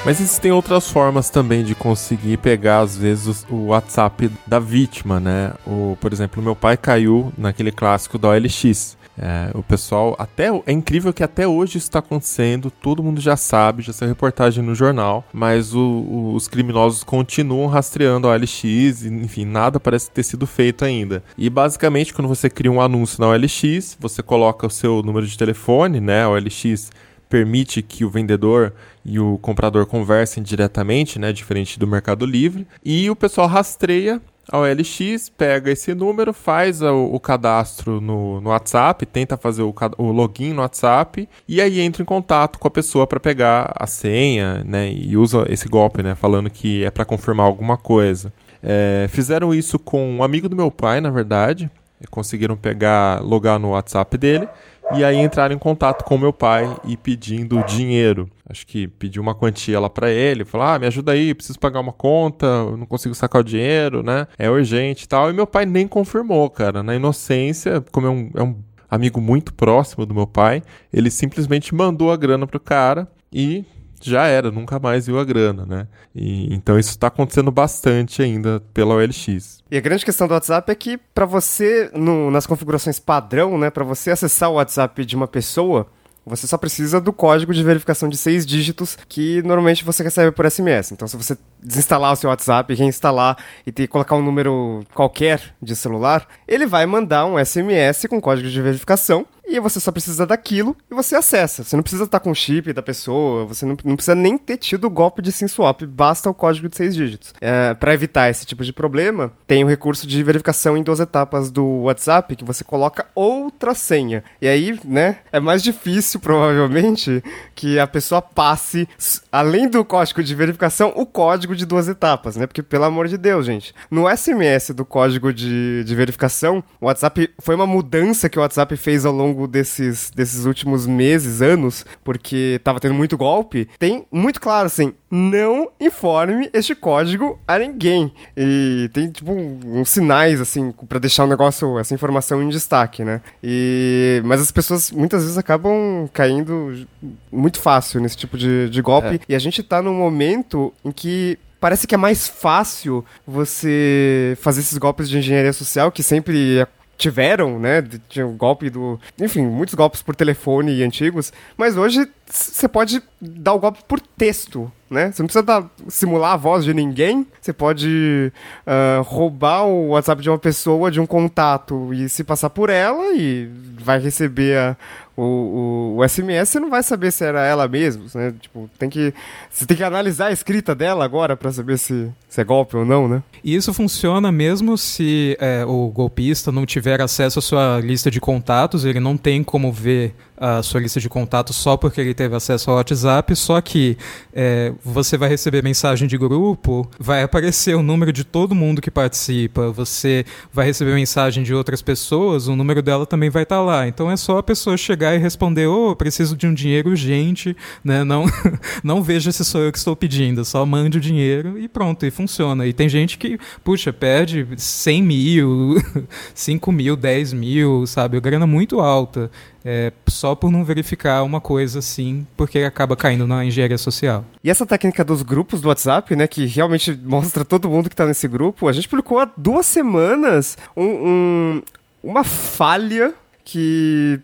[SPEAKER 1] Mas existem outras formas também de conseguir pegar, às vezes, o WhatsApp da vítima, né? O, por exemplo, meu pai caiu naquele clássico da OLX. É, o pessoal, até é incrível que até hoje isso está acontecendo, todo mundo já sabe, já saiu reportagem no jornal, mas o, o, os criminosos continuam rastreando a OLX, enfim, nada parece ter sido feito ainda. E basicamente, quando você cria um anúncio na OLX, você coloca o seu número de telefone, né? A OLX permite que o vendedor e o comprador conversem diretamente, né, diferente do Mercado Livre, e o pessoal rastreia a OLX, pega esse número, faz o, o cadastro no, no, WhatsApp, tenta fazer o, o, login no WhatsApp e aí entra em contato com a pessoa para pegar a senha, né? E usa esse golpe, né? Falando que é para confirmar alguma coisa. É, fizeram isso com um amigo do meu pai, na verdade. Conseguiram pegar, logar no WhatsApp dele e aí entraram em contato com meu pai e pedindo dinheiro. Acho que pediu uma quantia lá para ele, falou: "Ah, me ajuda aí, preciso pagar uma conta, não consigo sacar o dinheiro, né? É urgente e tal". E meu pai nem confirmou, cara. Na inocência, como é um, é um amigo muito próximo do meu pai, ele simplesmente mandou a grana pro cara e já era, nunca mais viu a grana, né? E, então isso está acontecendo bastante ainda pela OLX.
[SPEAKER 2] E a grande questão do WhatsApp é que para você, no, nas configurações padrão, né, para você acessar o WhatsApp de uma pessoa, você só precisa do código de verificação de seis dígitos que normalmente você recebe por SMS. Então, se você desinstalar o seu WhatsApp, reinstalar e ter, colocar um número qualquer de celular, ele vai mandar um SMS com código de verificação e você só precisa daquilo e você acessa. Você não precisa estar com o chip da pessoa, você não, não precisa nem ter tido o golpe de SIM swap, basta o código de seis dígitos. É, Para evitar esse tipo de problema, tem o recurso de verificação em duas etapas do WhatsApp, que você coloca outra senha. E aí, né, é mais difícil, provavelmente, que a pessoa passe, além do código de verificação, o código de duas etapas, né? Porque, pelo amor de Deus, gente, no SMS do código de, de verificação, o WhatsApp foi uma mudança que o WhatsApp fez ao longo longo desses, desses últimos meses, anos, porque tava tendo muito golpe, tem muito claro assim: não informe este código a ninguém. E tem, tipo, uns sinais, assim, para deixar o negócio, essa informação em destaque, né? E... Mas as pessoas muitas vezes acabam caindo muito fácil nesse tipo de, de golpe. É. E a gente tá num momento em que parece que é mais fácil você fazer esses golpes de engenharia social, que sempre tiveram, né? Tinha o golpe do. Enfim, muitos golpes por telefone antigos. Mas hoje você pode dar o golpe por texto, né? Você não precisa dar, simular a voz de ninguém. Você pode uh, roubar o WhatsApp de uma pessoa, de um contato, e se passar por ela, e vai receber a, O, o, o SMS você não vai saber se era ela mesmo, né? Tipo, tem que. Você tem que analisar a escrita dela agora para saber se, se é golpe ou não, né?
[SPEAKER 3] E isso funciona mesmo se é, o golpista não tiver acesso à sua lista de contatos, ele não tem como ver a sua lista de contatos só porque ele teve acesso ao WhatsApp, só que é, você vai receber mensagem de grupo, vai aparecer o número de todo mundo que participa, você vai receber mensagem de outras pessoas, o número dela também vai estar tá lá. Então é só a pessoa chegar e responder: Ô, oh, preciso de um dinheiro urgente, né? Não, [laughs] não veja se sou eu que estou pedindo, só mande o dinheiro e pronto, e funciona. E tem gente que, puxa, pede 100 mil, [laughs] 5 mil, 10 mil, sabe? Grana muito alta é, só por não verificar uma coisa assim, porque acaba caindo na engenharia social.
[SPEAKER 2] E essa técnica dos grupos do WhatsApp, né, que realmente mostra todo mundo que está nesse grupo, a gente publicou há duas semanas um, um, uma falha que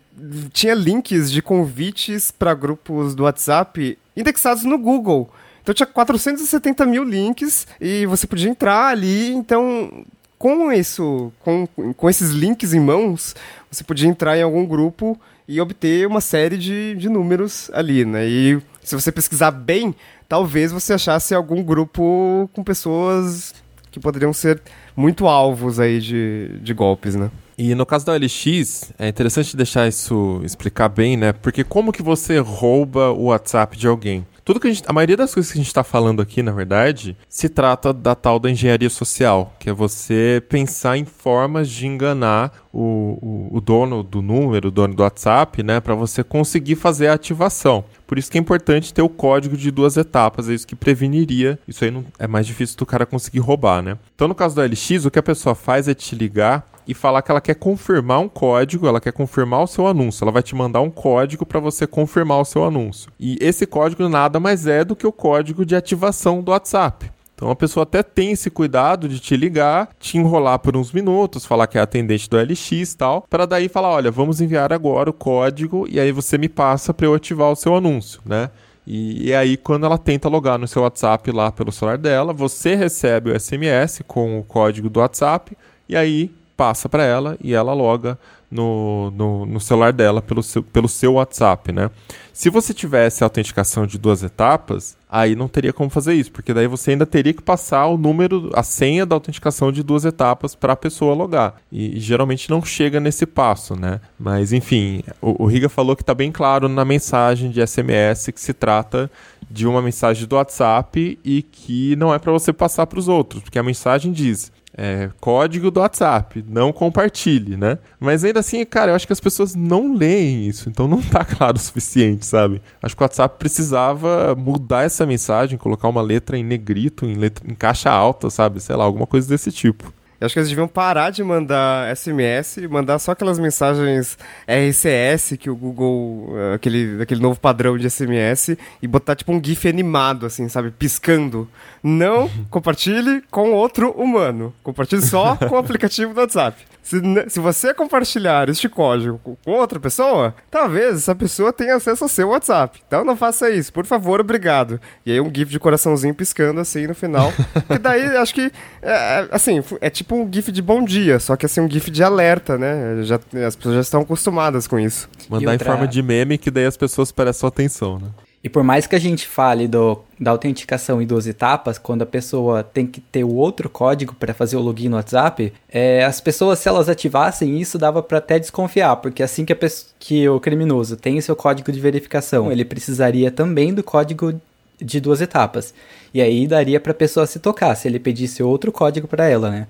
[SPEAKER 2] tinha links de convites para grupos do WhatsApp indexados no Google. Então tinha 470 mil links e você podia entrar ali. Então, com isso, com, com esses links em mãos, você podia entrar em algum grupo e obter uma série de, de números ali, né? E se você pesquisar bem, talvez você achasse algum grupo com pessoas que poderiam ser muito alvos aí de, de golpes, né?
[SPEAKER 1] E no caso da OLX, é interessante deixar isso explicar bem, né? Porque como que você rouba o WhatsApp de alguém? Tudo que a gente. A maioria das coisas que a gente está falando aqui, na verdade, se trata da tal da engenharia social, que é você pensar em formas de enganar o, o, o dono do número, o dono do WhatsApp, né? Para você conseguir fazer a ativação. Por isso que é importante ter o código de duas etapas, é isso que preveniria. Isso aí não, é mais difícil do cara conseguir roubar, né? Então, no caso do LX, o que a pessoa faz é te ligar e falar que ela quer confirmar um código, ela quer confirmar o seu anúncio. Ela vai te mandar um código para você confirmar o seu anúncio. E esse código nada mais é do que o código de ativação do WhatsApp. Então a pessoa até tem esse cuidado de te ligar, te enrolar por uns minutos, falar que é atendente do LX e tal, para daí falar, olha, vamos enviar agora o código e aí você me passa para eu ativar o seu anúncio, né? E, e, aí, quando ela tenta logar no seu WhatsApp lá pelo celular dela, você recebe o SMS com o código do WhatsApp e aí passa para ela e ela loga no, no, no, celular dela pelo seu, pelo seu WhatsApp, né? Se você tivesse autenticação de duas etapas, aí não teria como fazer isso, porque daí você ainda teria que passar o número, a senha da autenticação de duas etapas para a pessoa logar. E, e, geralmente não chega nesse passo, né? Mas enfim, o, o Riga falou que está bem claro na mensagem de SMS que se trata de uma mensagem do WhatsApp e que não é para você passar para os outros, porque a mensagem diz é, código do WhatsApp, não compartilhe, né? Mas ainda assim, cara, eu acho que as pessoas não leem isso, então não tá [laughs] claro o suficiente, sabe? Acho que o WhatsApp precisava mudar essa mensagem, colocar uma letra em negrito, em, letra, em caixa alta, sabe? Sei lá, alguma coisa desse tipo.
[SPEAKER 2] Eu acho que eles deviam parar de mandar SMS e mandar só aquelas mensagens RCS que o Google, eh, aquele, aquele novo padrão de SMS, e botar tipo um GIF animado, assim, sabe? Piscando. Não [laughs] compartilhe com outro humano. Compartilhe só com o aplicativo do WhatsApp. Se, se você compartilhar este código com outra pessoa, talvez essa pessoa tenha acesso ao seu WhatsApp. Então não faça isso, por favor, obrigado. E aí um GIF de coraçãozinho piscando assim no final. [laughs] e daí acho que, é, é, assim, é tipo um GIF de bom dia, só que assim um GIF de alerta, né? Já, as pessoas já estão acostumadas com isso.
[SPEAKER 1] Mandar outra... em forma de meme que daí as pessoas prestam atenção, né?
[SPEAKER 4] E por mais que a gente fale do, da autenticação em duas etapas, quando a pessoa tem que ter o outro código para fazer o login no WhatsApp, é, as pessoas, se elas ativassem isso, dava para até desconfiar, porque assim que, pessoa, que o criminoso tem o seu código de verificação, ele precisaria também do código de duas etapas. E aí daria para a pessoa se tocar, se ele pedisse outro código para ela, né?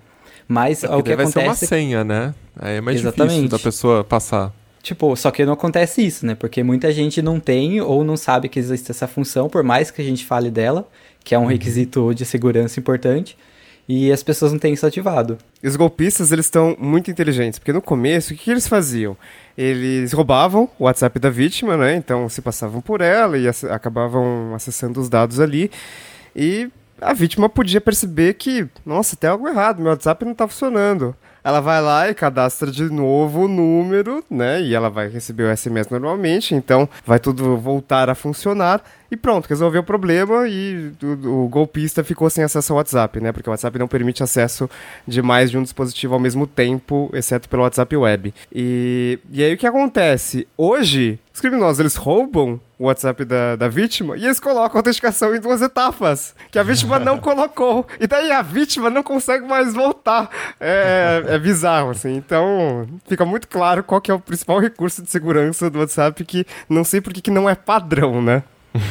[SPEAKER 4] Mas é, o que
[SPEAKER 1] vai
[SPEAKER 4] acontece...
[SPEAKER 1] ser uma senha, né? Aí é mais Exatamente. difícil da pessoa passar.
[SPEAKER 4] Tipo, só que não acontece isso, né? Porque muita gente não tem ou não sabe que existe essa função, por mais que a gente fale dela, que é um uhum. requisito de segurança importante, e as pessoas não têm isso ativado.
[SPEAKER 2] E os golpistas, eles estão muito inteligentes, porque no começo, o que, que eles faziam? Eles roubavam o WhatsApp da vítima, né? Então se passavam por ela e acabavam acessando os dados ali. E a vítima podia perceber que, nossa, tem algo errado, meu WhatsApp não está funcionando ela vai lá e cadastra de novo o número, né? E ela vai receber o SMS normalmente, então vai tudo voltar a funcionar. e pronto, resolveu o problema e o, o, golpista ficou sem acesso ao WhatsApp, né? Porque o WhatsApp não permite acesso de mais de um dispositivo ao mesmo tempo, exceto pelo WhatsApp Web. E, e aí o que acontece? Hoje, os criminosos eles roubam o WhatsApp da, da vítima e eles colocam a autenticação em duas etapas, que a vítima não [laughs] colocou. E daí a vítima não consegue mais voltar. É, é bizarro, assim. Então, fica muito claro qual que é o principal recurso de segurança do WhatsApp, que não sei por que não é padrão, né? [laughs]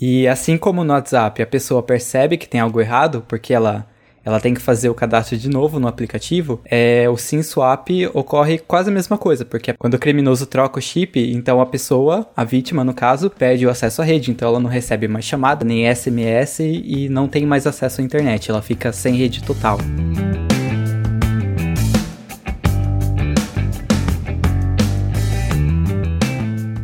[SPEAKER 4] e assim como no WhatsApp a pessoa percebe que tem algo errado, porque ela ela tem que fazer o cadastro de novo no aplicativo, é, o SIM swap ocorre quase a mesma coisa, porque quando o criminoso troca o chip, então a pessoa, a vítima no caso, perde o acesso à rede, então ela não recebe mais chamada, nem SMS e não tem mais acesso à internet, ela fica sem rede total.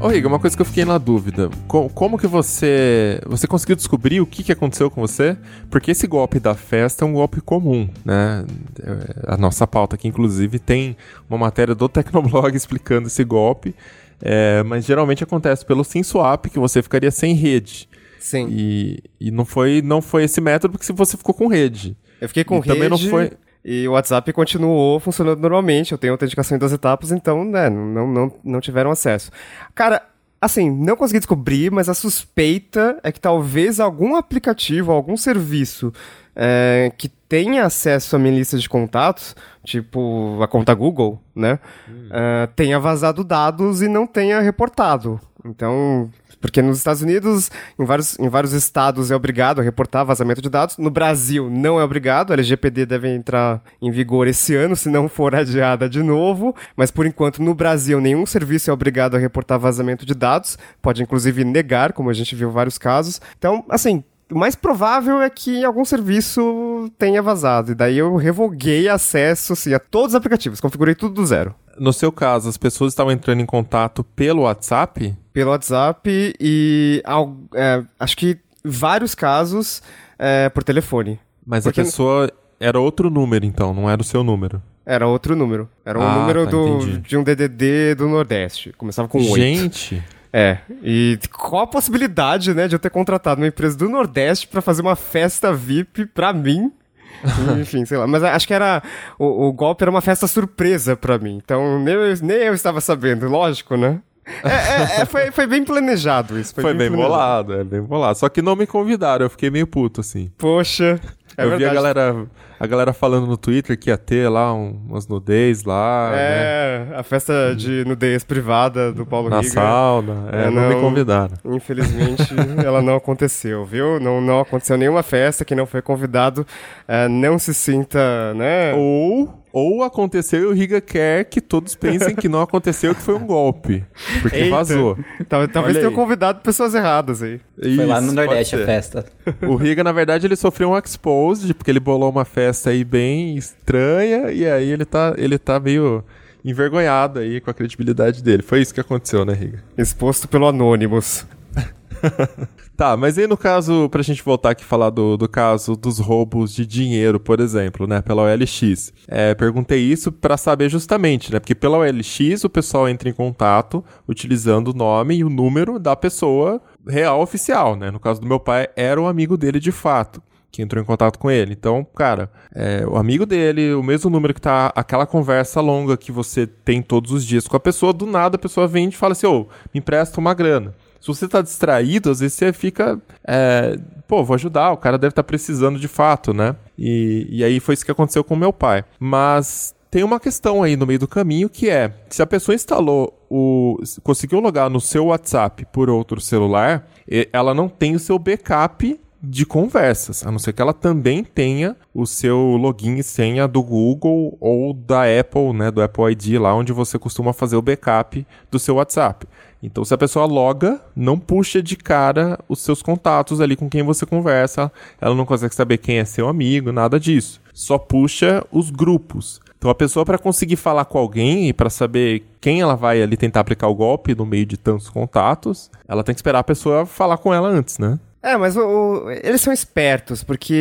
[SPEAKER 1] Ô Riga, uma coisa que eu fiquei na dúvida. Como, como, que você. Você conseguiu descobrir o que, que aconteceu com você? Porque esse golpe da festa é um golpe comum, né? É, a nossa pauta aqui, inclusive, tem uma matéria do Tecnoblog [laughs] explicando esse golpe. É, mas geralmente acontece pelo SimSwap, que você ficaria sem rede.
[SPEAKER 2] Sim.
[SPEAKER 1] E, e não, foi, não foi esse método, porque se você ficou com rede.
[SPEAKER 2] Eu fiquei com
[SPEAKER 1] e
[SPEAKER 2] rede.
[SPEAKER 1] Também não foi.
[SPEAKER 2] E o WhatsApp continuou funcionando normalmente. Eu tenho autenticação em duas etapas, então, né, não, não, não tiveram acesso. Cara, assim, não consegui descobrir, mas a suspeita é que talvez algum aplicativo, algum serviço é, que tenha acesso à minha lista de contatos, tipo a conta Google, né, hum. uh, tenha vazado dados e não tenha reportado. Então, porque nos Estados Unidos, em vários, em vários estados é obrigado a reportar vazamento de dados. No Brasil não é obrigado, a LGPD deve entrar em vigor esse ano, se não for adiada de novo. Mas por enquanto, no Brasil, nenhum serviço é obrigado a reportar vazamento de dados. Pode inclusive negar, como a gente viu vários casos. Então, assim, o mais provável é que algum serviço tenha vazado. E daí eu revoguei acesso assim, a todos os aplicativos, configurei tudo do zero.
[SPEAKER 1] No seu caso, as pessoas estavam entrando em contato pelo WhatsApp?
[SPEAKER 2] Pelo WhatsApp e é, acho que vários casos é, por telefone.
[SPEAKER 1] Mas Porque... a pessoa era outro número, então, não era o seu número.
[SPEAKER 2] Era outro número. Era um ah, número tá, do, de um DDD do Nordeste. Começava com 8.
[SPEAKER 1] Gente!
[SPEAKER 2] É, e qual a possibilidade, né, de eu ter contratado uma empresa do Nordeste para fazer uma festa VIP pra mim [laughs] Enfim, sei lá. Mas acho que era. O, o golpe era uma festa surpresa para mim. Então nem eu, nem eu estava sabendo, lógico, né? É, é, é, foi, foi bem planejado isso.
[SPEAKER 1] Foi, foi bem, bem bolado, é bem bolado. Só que não me convidaram, eu fiquei meio puto, assim.
[SPEAKER 2] Poxa.
[SPEAKER 1] É eu verdade. vi a galera, a galera falando no Twitter que ia ter lá um, umas nudez lá.
[SPEAKER 2] É,
[SPEAKER 1] né?
[SPEAKER 2] a festa de nudez privada do Paulo
[SPEAKER 1] Na
[SPEAKER 2] Riga.
[SPEAKER 1] sauna, é, é não, não, me convidaram.
[SPEAKER 2] Infelizmente, [laughs] ela não aconteceu, viu? Não, não aconteceu nenhuma festa, que não foi convidado, é, não se sinta, né?
[SPEAKER 1] Ou ou aconteceu e o Riga quer que todos pensem que não aconteceu, que foi um golpe. Porque Eita. vazou.
[SPEAKER 2] Talvez tenham convidado pessoas erradas aí.
[SPEAKER 4] Isso, foi lá no Nordeste a festa. [laughs]
[SPEAKER 1] O Riga, na verdade, ele sofreu um exposed, porque ele bolou uma festa aí bem estranha, e aí ele tá, ele tá meio envergonhado aí com a credibilidade dele. Foi isso que aconteceu, né, Riga?
[SPEAKER 2] Exposto pelo Anonymous. [laughs]
[SPEAKER 1] Tá, mas aí no caso, pra gente voltar aqui falar do, do caso dos roubos de dinheiro, por exemplo, né, pela OLX. É, perguntei isso para saber justamente, né, porque pela OLX o pessoal entra em contato utilizando o nome e o número da pessoa real oficial, né. No caso do meu pai, era o amigo dele de fato que entrou em contato com ele. Então, cara, é, o amigo dele, o mesmo número que tá aquela conversa longa que você tem todos os dias com a pessoa, do nada a pessoa vem e fala assim: ô, oh, me empresta uma grana. Se você tá distraído, às vezes você fica. É, pô, vou ajudar, o cara deve estar tá precisando de fato, né? E, e aí foi isso que aconteceu com meu pai. Mas tem uma questão aí no meio do caminho que é: se a pessoa instalou o. conseguiu logar no seu WhatsApp por outro celular, ela não tem o seu backup de conversas, a não ser que ela também tenha o seu login e senha do Google ou da Apple, né, do Apple ID lá onde você costuma fazer o backup do seu WhatsApp. Então, se a pessoa loga, não puxa de cara os seus contatos ali com quem você conversa, ela não consegue saber quem é seu amigo, nada disso. Só puxa os grupos. Então, a pessoa para conseguir falar com alguém e para saber quem ela vai ali tentar aplicar o golpe no meio de tantos contatos, ela tem que esperar a pessoa falar com ela antes, né?
[SPEAKER 2] É, mas o, o- eles são espertos, porque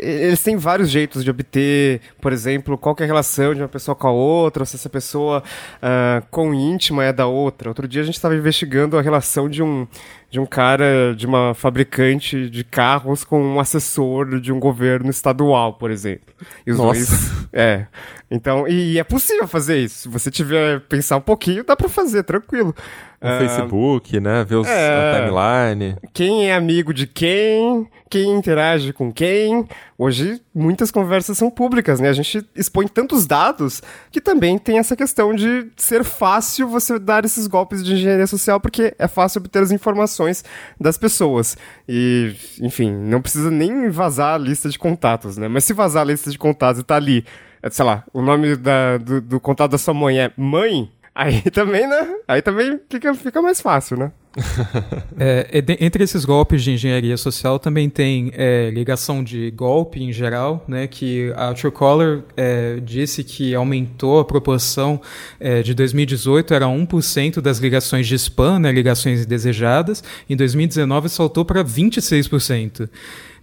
[SPEAKER 2] e- e- eles têm vários jeitos de obter, por exemplo, qual é a relação de uma pessoa com a outra, ou se essa pessoa ah, quão íntima é da outra. Outro dia a gente estava investigando a relação de um, de um cara, de uma fabricante de carros com um assessor de um governo estadual, por exemplo. E os
[SPEAKER 1] Nossa.
[SPEAKER 2] dois. [laughs] É. Então, e, é possível fazer isso. Se você tiver pensar um pouquinho, dá pra fazer, tranquilo.
[SPEAKER 1] No
[SPEAKER 2] Ah,
[SPEAKER 1] Facebook, né? Ver os,
[SPEAKER 2] é.
[SPEAKER 1] a timeline.
[SPEAKER 2] quem é amigo de quem, quem interage com quem. Hoje, muitas conversas são públicas, né? A gente expõe tantos dados que também tem essa questão de ser fácil você dar esses golpes de engenharia social, porque é fácil obter as informações das pessoas. E, enfim, não precisa nem vazar a lista de contatos, né? Mas se vazar a lista de contatos e tá ali, é, sei lá, o nome da- do, do contato da sua mãe é mãe. Aí também, né? Aí também fica, fica mais fácil, né? [laughs]
[SPEAKER 3] É, de- entre esses golpes de engenharia social também tem é, ligação de golpe em geral, né, que a Truecaller é, disse que aumentou a proporção é, de 2018 era 1% das ligações de spam, né, ligações indesejadas, em 2019 saltou para 26%.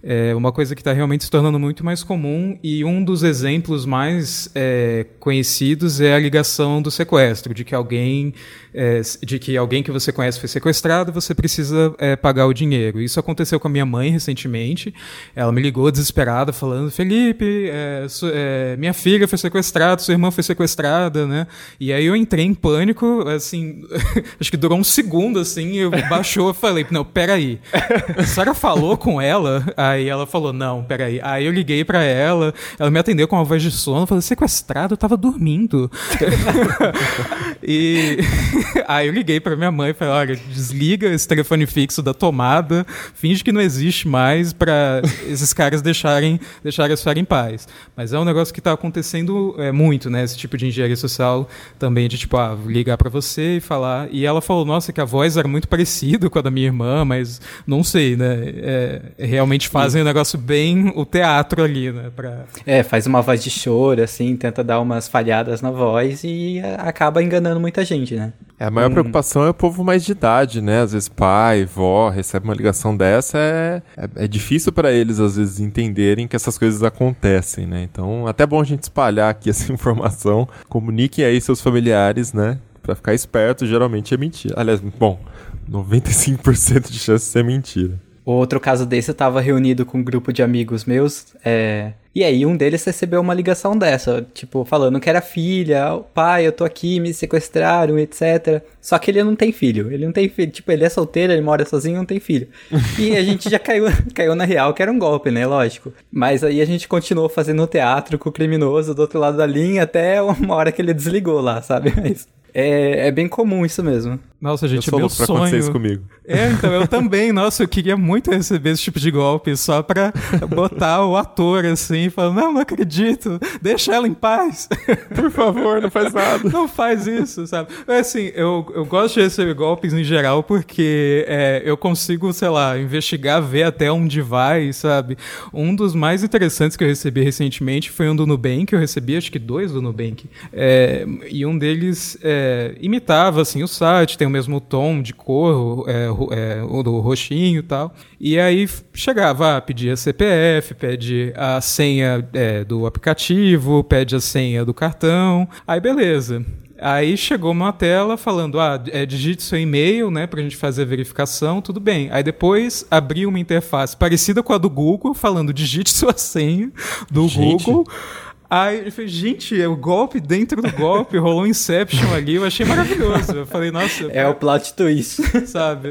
[SPEAKER 3] É uma coisa que está realmente se tornando muito mais comum e um dos exemplos mais é, conhecidos é a ligação do sequestro, de que alguém é, de que alguém que você conhece foi sequestrado você precisa é, pagar o dinheiro. Isso aconteceu com a minha mãe recentemente. Ela me ligou desesperada falando Felipe, é, é, minha filha foi sequestrada, sua irmã foi sequestrada, né? E aí eu entrei em pânico, assim, [laughs] acho que durou um segundo assim, eu baixou, eu falei não, peraí, a senhora falou com ela? Aí ela falou, não, peraí. Aí eu liguei pra ela, ela me atendeu com uma voz de sono, falou, sequestrado, eu tava dormindo. [laughs] e [laughs] aí eu liguei pra minha mãe e falei, olha, desliga esse telefone fixo da tomada, finge que não existe mais pra esses caras deixarem, deixarem a senhora em paz. Mas é um negócio que tá acontecendo é, muito, né? Esse tipo de engenharia social também, de tipo, ah, ligar pra você e falar. E ela falou, nossa, que a voz era muito parecida com a da minha irmã, mas não sei, né? É, realmente fazem um negócio bem o teatro ali, né? Pra...
[SPEAKER 4] É, faz uma voz de choro, assim, tenta dar umas falhadas na voz e é, acaba enganando muita gente, né?
[SPEAKER 1] É, a maior preocupação é o povo mais de idade, né? Às vezes pai, vó, recebe uma ligação dessa, é, é, é difícil pra eles, às vezes, entenderem que essas coisas acontecem, né? Então, até bom a gente espalhar aqui [laughs] essa informação. Comuniquem aí seus familiares, né? Pra ficar esperto, geralmente é mentira. Aliás, bom, 95% de chance de ser mentira.
[SPEAKER 4] Outro caso desse, eu tava reunido com um grupo de amigos meus, é... E aí um deles recebeu uma ligação dessa, tipo, falando que era filha, "Oh, pai, eu tô aqui, me sequestraram, etc. Só que ele não tem filho, ele não tem filho, tipo, ele é solteiro, ele mora sozinho, não tem filho. E a gente já [laughs] caiu, caiu na real que era um golpe, né, lógico. Mas aí a gente continuou fazendo teatro com o criminoso do outro lado da linha até uma hora que ele desligou lá, sabe? [laughs] Mas é, é bem comum isso mesmo.
[SPEAKER 3] Nossa,
[SPEAKER 1] Eu
[SPEAKER 3] gente,
[SPEAKER 1] sou
[SPEAKER 3] meu
[SPEAKER 1] louco pra acontecer isso
[SPEAKER 3] sonho.
[SPEAKER 1] comigo.
[SPEAKER 3] É, então, eu também, [laughs] nossa, eu queria muito receber esse tipo de golpe, só pra botar o ator assim, falando, não, não acredito, deixa ela em paz. [laughs]
[SPEAKER 1] Por favor, não faz nada.
[SPEAKER 3] Não faz isso, sabe? É assim, eu, eu gosto de receber golpes em geral porque é, eu consigo, sei lá, investigar, ver até onde vai, sabe? Um dos mais interessantes que eu recebi recentemente foi um do Nubank, eu recebi acho que dois do Nubank. É, e um deles é, imitava, assim, o site, tem mesmo tom de cor, é, é, do roxinho e tal. E aí chegava, ah, pedia CPF, pede a senha é, do aplicativo, pede a senha do cartão. Aí beleza. Aí chegou uma tela falando, ah, é, digite seu e-mail, né, pra gente fazer a verificação, tudo bem. Aí depois abriu uma interface parecida com a do Google, falando, digite sua senha do
[SPEAKER 1] Gente.
[SPEAKER 3] Google. Aí eu falei, gente, é o golpe dentro do golpe, rolou um Inception ali, eu achei maravilhoso. Eu falei, nossa,
[SPEAKER 4] É o plot twist. [laughs]
[SPEAKER 3] sabe?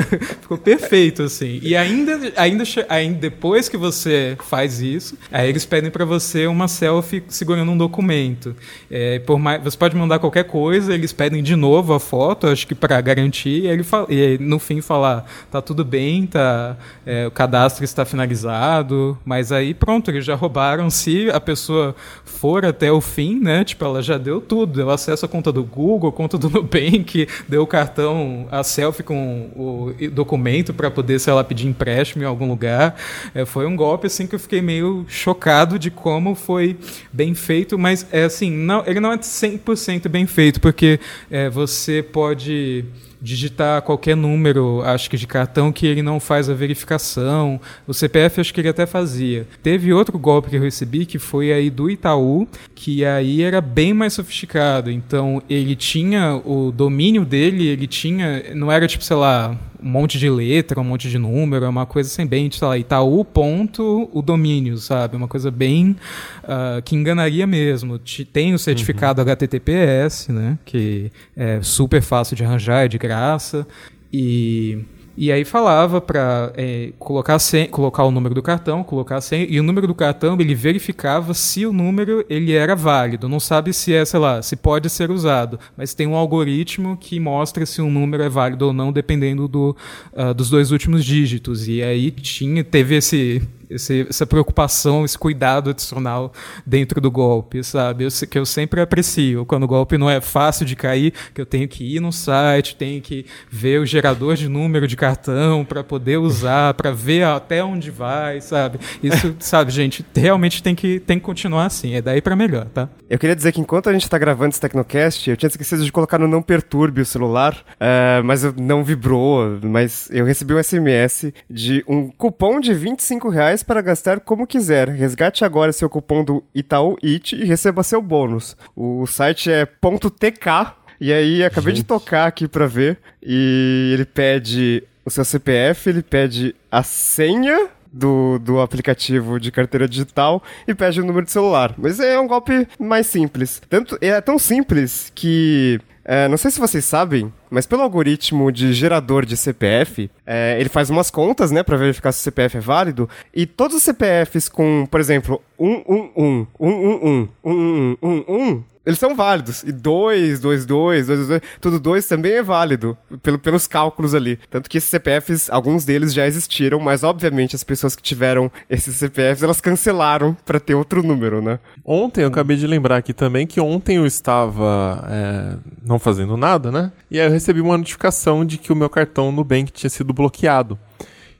[SPEAKER 3] [laughs] Ficou perfeito, assim. E ainda, ainda, ainda depois que você faz isso, aí eles pedem pra você uma selfie segurando um documento. É, por mais, você pode mandar qualquer coisa, eles pedem de novo a foto, acho que pra garantir, e, ele fala, e aí, no fim falar, tá tudo bem, tá, é, o cadastro está finalizado, mas aí pronto, eles já roubaram. Se a pessoa for até o fim, né? Tipo, ela já deu tudo, deu acesso à conta do Google, conta do [laughs] Nubank, deu o cartão, a selfie com o documento para poder, sei lá, pedir empréstimo em algum lugar. É, foi um golpe assim que eu fiquei meio chocado de como foi bem feito, mas é assim, não, ele não é 100% bem feito, porque é, você pode digitar qualquer número, acho que de cartão, que ele não faz a verificação. O CPF acho que ele até fazia. Teve outro golpe que eu recebi que foi aí do Itaú, que aí era bem mais sofisticado. Então ele tinha o domínio dele, ele tinha. Não era tipo, sei lá, um monte de letra, um monte de número, é uma coisa assim, bem, sei lá, Itaú ponto o domínio, sabe? Uma coisa bem uh, que enganaria mesmo. Tem o certificado uhum. HTTPS, né? Que é super fácil de arranjar, é de graça. E e aí falava para é, colocar, colocar o número do cartão, colocar a senha, e o número do cartão ele verificava se o número ele era válido. Não sabe se é, sei lá, se pode ser usado, mas tem um algoritmo que mostra se um número é válido ou não, dependendo do, uh, dos dois últimos dígitos. E aí tinha, teve esse esse, essa preocupação, esse cuidado adicional dentro do golpe, sabe? Eu, que eu sempre aprecio. Quando o golpe não é fácil de cair, que eu tenho que ir no site, tenho que ver o gerador de número de cartão para poder usar, para ver até onde vai, sabe? Isso, [laughs] sabe, gente, realmente tem que, tem que continuar assim. É daí para melhor, tá?
[SPEAKER 2] Eu queria dizer que enquanto a gente está gravando esse Tecnocast, eu tinha esquecido de colocar no não perturbe o celular, uh, mas não vibrou, mas eu recebi um SMS de um cupom de 25 reais para gastar como quiser. Resgate agora seu cupom do Itaú It e receba seu bônus. O site é .tk e aí acabei Gente. de tocar aqui para ver e ele pede o seu CPF, ele pede a senha do, do aplicativo de carteira digital e pede o número de celular. Mas é um golpe mais simples. Tanto, é tão simples que é, não sei se vocês sabem, mas pelo algoritmo de gerador de CPF, é, ele faz umas contas, né, para verificar se o CPF é válido, e todos os CPFs com, por exemplo, 111, 111, 111, eles são válidos. E 2, 2, 2, 2, 2, tudo 2 também é válido, pelo, pelos cálculos ali. Tanto que esses CPFs, alguns deles já existiram, mas obviamente as pessoas que tiveram esses CPFs, elas cancelaram para ter outro número, né?
[SPEAKER 1] Ontem, eu acabei de lembrar aqui também que ontem eu estava é, não fazendo nada, né? E aí eu recebi uma notificação de que o meu cartão Nubank tinha sido bloqueado.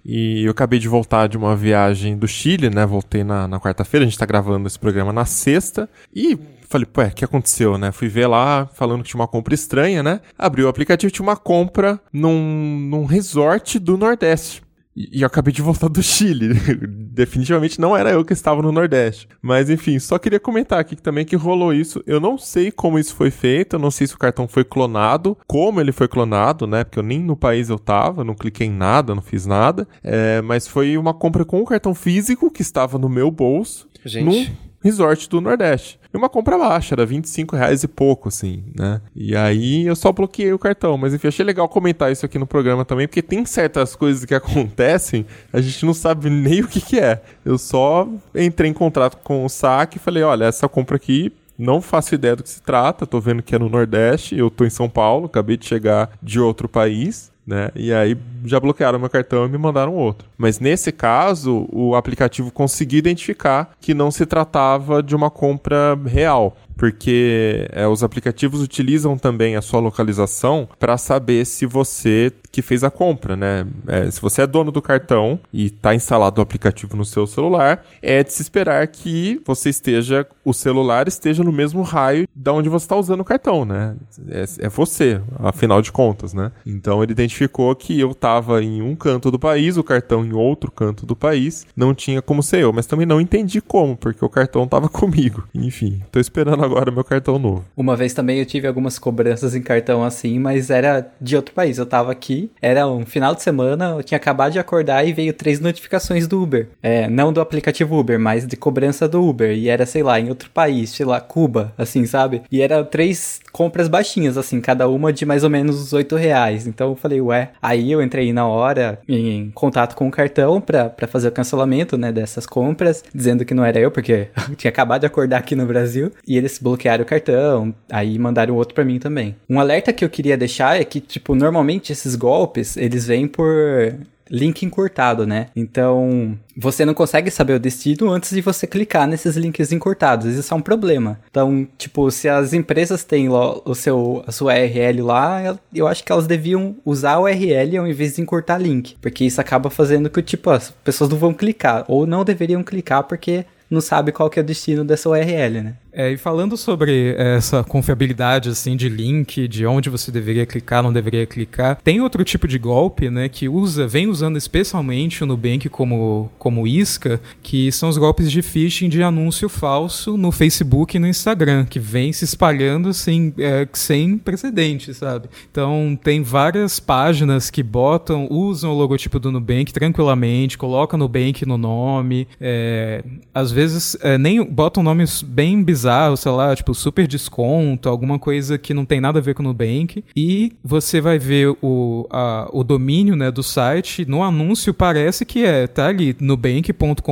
[SPEAKER 1] E eu acabei de voltar de uma viagem do Chile, né? Voltei na, na quarta-feira, a gente tá gravando esse programa na sexta. E falei, pô, o que aconteceu, né? Fui ver lá, falando que tinha uma compra estranha, né? Abri o aplicativo, tinha uma compra num, num resort do Nordeste. E, eu acabei de voltar do Chile. [laughs] Definitivamente não era eu que estava no Nordeste. Mas enfim, só queria comentar aqui também que rolou isso. Eu não sei como isso foi feito, eu não sei se o cartão foi clonado, como ele foi clonado, né? Porque eu nem no país eu tava, não cliquei em nada, não fiz nada. É, mas foi uma compra com o cartão físico que estava no meu bolso.
[SPEAKER 2] Gente.
[SPEAKER 1] No resort do Nordeste. E uma compra baixa, era 25 reais e pouco, assim, né? E aí eu só bloqueei o cartão. Mas enfim, achei legal comentar isso aqui no programa também, porque tem certas coisas que [laughs] acontecem, a gente não sabe nem o que, que é. Eu só entrei em contato com o saque e falei, olha, essa compra aqui não faço ideia do que se trata, tô vendo que é no Nordeste, eu tô em São Paulo, acabei de chegar de outro país né? E aí já bloquearam meu cartão e me mandaram outro. Mas nesse caso, o aplicativo conseguiu identificar que não se tratava de uma compra real porque é, os aplicativos utilizam também a sua localização para saber se você que fez a compra, né? É, se você é dono do cartão e está instalado o aplicativo no seu celular, é de se esperar que você esteja, o celular esteja no mesmo raio da onde você está usando o cartão, né? É, é, você, afinal de contas, né? Então ele identificou que eu estava em um canto do país, o cartão em outro canto do país, não tinha como ser eu, mas também não entendi como, porque o cartão estava [laughs] comigo. Enfim, estou esperando agora meu cartão novo.
[SPEAKER 4] Uma vez também eu tive algumas cobranças em cartão assim, mas era de outro país. Eu tava aqui, era um final de semana, eu tinha acabado de acordar e veio três notificações do Uber. É, não do aplicativo Uber, mas de cobrança do Uber. E era, sei lá, em outro país, sei lá, Cuba, assim, sabe? E era três compras baixinhas, assim, cada uma de mais ou menos 8 reais. Então eu falei, ué. Aí eu entrei na hora em contato com o cartão pra fazer o cancelamento, né, dessas compras, dizendo que não era eu, porque eu [laughs] tinha acabado de acordar aqui no Brasil. E eles bloquearam o cartão, aí mandaram outro para mim também. Um alerta que eu queria deixar é que, tipo, normalmente esses golpes, eles vêm por link encurtado, né? Então, você não consegue saber o destino antes de você clicar nesses links encurtados. Isso é um problema. Então, tipo, se as empresas têm o seu, a sua URL lá, eu acho que elas deviam usar a URL ao invés de encurtar link. Porque isso acaba fazendo que, tipo, as pessoas não vão clicar. Ou não deveriam clicar porque não sabe qual que é o destino dessa URL, né?
[SPEAKER 3] É, e falando sobre essa confiabilidade assim de link, de onde você deveria clicar, não deveria clicar, tem outro tipo de golpe, né, que usa, vem usando especialmente o Nubank como como isca, que são os golpes de phishing de anúncio falso no Facebook e no Instagram, que vem se espalhando assim, é, sem precedentes, sabe? Então tem várias páginas que botam, usam o logotipo do Nubank tranquilamente, colocam Nubank no nome, é, às vezes é, nem botam nomes bem bizarros bizarro, sei lá, tipo super desconto, alguma coisa que não tem nada a ver com o Nubank. E você vai ver o, a, o domínio né, do site, no anúncio parece que é, tá ali, nubank.com.br.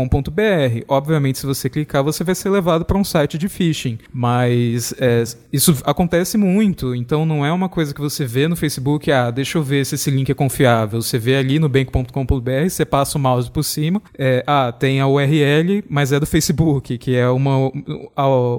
[SPEAKER 3] Obviamente, se você clicar, você vai ser levado para um site de phishing. Mas é, isso acontece muito, então não é uma coisa que você vê no Facebook, ah, deixa eu ver se esse link é confiável. Você vê ali no bank.com.br, você passa o mouse por cima, é, ah, tem a URL, mas é do Facebook, que é uma,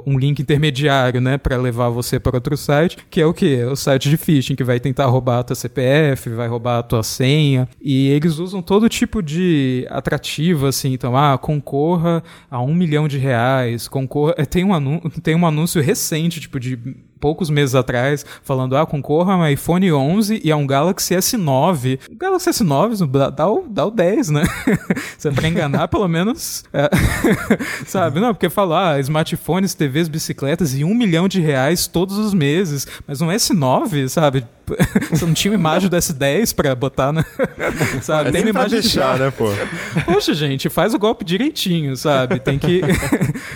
[SPEAKER 3] um link intermediário, né, para levar você para outro site, que é o que? É o site de phishing, que vai tentar roubar a tua CPF, vai roubar a tua senha, e eles usam todo tipo de atrativo, assim, então, ah, concorra a um milhão de reais, concorra... É, tem um, tem um anúncio recente, tipo, de poucos meses atrás, falando, ah, concorra a um iPhone 11 e a um Galaxy S9. O Galaxy S9 dá, dá, o, dá o 10, né? [laughs] Você é pra enganar, [laughs] pelo menos, é, [laughs] sabe? Não, porque falar ah, smartphones, TVs, bicicletas e um milhão de reais todos os meses, mas um S9, sabe? [laughs] Você não tinha uma imagem do S10 pra botar, né? [laughs]
[SPEAKER 1] sabe? É Tem uma imagem deixar, de... né, pô? [laughs]
[SPEAKER 3] Poxa, gente, faz o golpe direitinho, sabe? Tem que,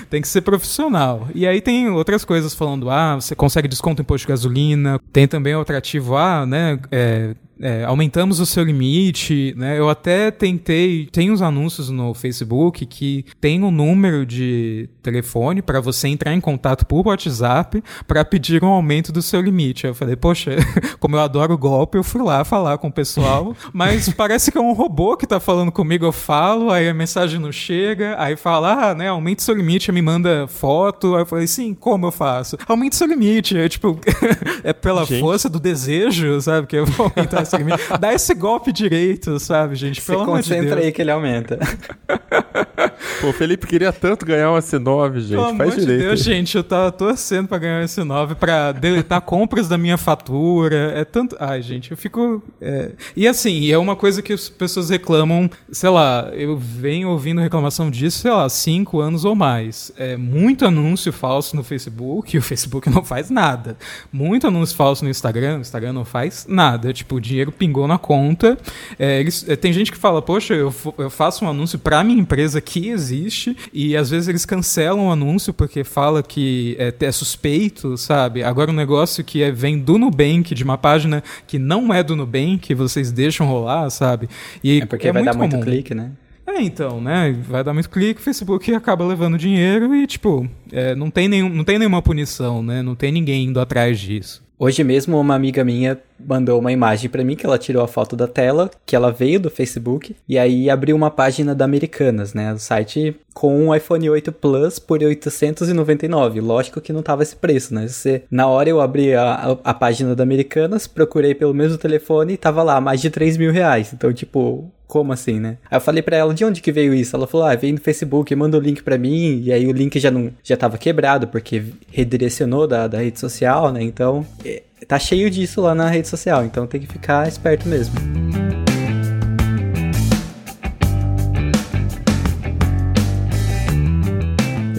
[SPEAKER 3] tem que ser profissional. E aí tem outras coisas falando, ah, você consegue desconto em posto de gasolina. Tem também o atrativo, ah, né? É, é, aumentamos o seu limite, né? Eu até tentei, tem uns anúncios no Facebook que tem um número de telefone para você entrar em contato por WhatsApp para pedir um aumento do seu limite. Eu falei, poxa, [laughs] como eu adoro golpe, eu fui lá falar com o pessoal, mas parece que é um robô que tá falando comigo, eu falo, aí a mensagem não chega, aí fala, ah, né, aumente seu limite, me manda foto. Aí eu falei, sim, como eu faço? Aumente seu limite. É tipo, [laughs] é pela Gente. força do desejo, sabe, que eu vou aumentar Dá esse golpe direito, sabe, gente?
[SPEAKER 4] Pelo Se concentra de aí que ele aumenta.
[SPEAKER 1] Pô, o Felipe queria tanto ganhar um S9, gente. Pelo Faz direito.
[SPEAKER 3] De Deus, gente, eu tava torcendo pra ganhar um S9 pra deletar compras da minha fatura. É tanto. Ai, gente, eu fico. É... E assim, é uma coisa que as pessoas reclamam, sei lá, eu venho ouvindo reclamação disso, sei lá, cinco anos ou mais. É muito anúncio falso no Facebook, e [laughs] o Facebook não faz nada. Muito anúncio falso no Instagram, o Instagram não faz nada. Tipo, o dinheiro pingou na conta. É, eles, é, tem gente que fala, poxa, eu, eu faço um anúncio pra minha empresa que existe, e às vezes eles cancelam o anúncio porque fala que é, é suspeito, sabe? Agora um negócio que é, vem do Nubank, de uma página que não é do Nubank, vocês deixam rolar, sabe?
[SPEAKER 4] E é porque é vai muito dar comum. muito clique, né?
[SPEAKER 3] É, então, né? Vai dar muito clique, o Facebook acaba levando dinheiro e, tipo, é, não, tem nenhum, não tem nenhuma punição, né? Não tem ninguém indo atrás disso.
[SPEAKER 4] Hoje mesmo, uma amiga minha mandou uma imagem para mim que ela tirou a foto da tela, que ela veio do Facebook, e aí abriu uma página da Americanas, né? O site com um iPhone 8 Plus por 899. Lógico que não tava esse preço, né? Você, na hora eu abri a, a, a página da Americanas, procurei pelo mesmo telefone e tava lá mais de 3 mil reais. Então, tipo, como assim, né? Aí eu falei para ela, de onde que veio isso? Ela falou, ah, veio no Facebook, manda o link para mim, e aí o link já não já tava quebrado, porque redirecionou da, da rede social, né? Então, é, tá cheio disso lá na rede social, então tem que ficar esperto mesmo.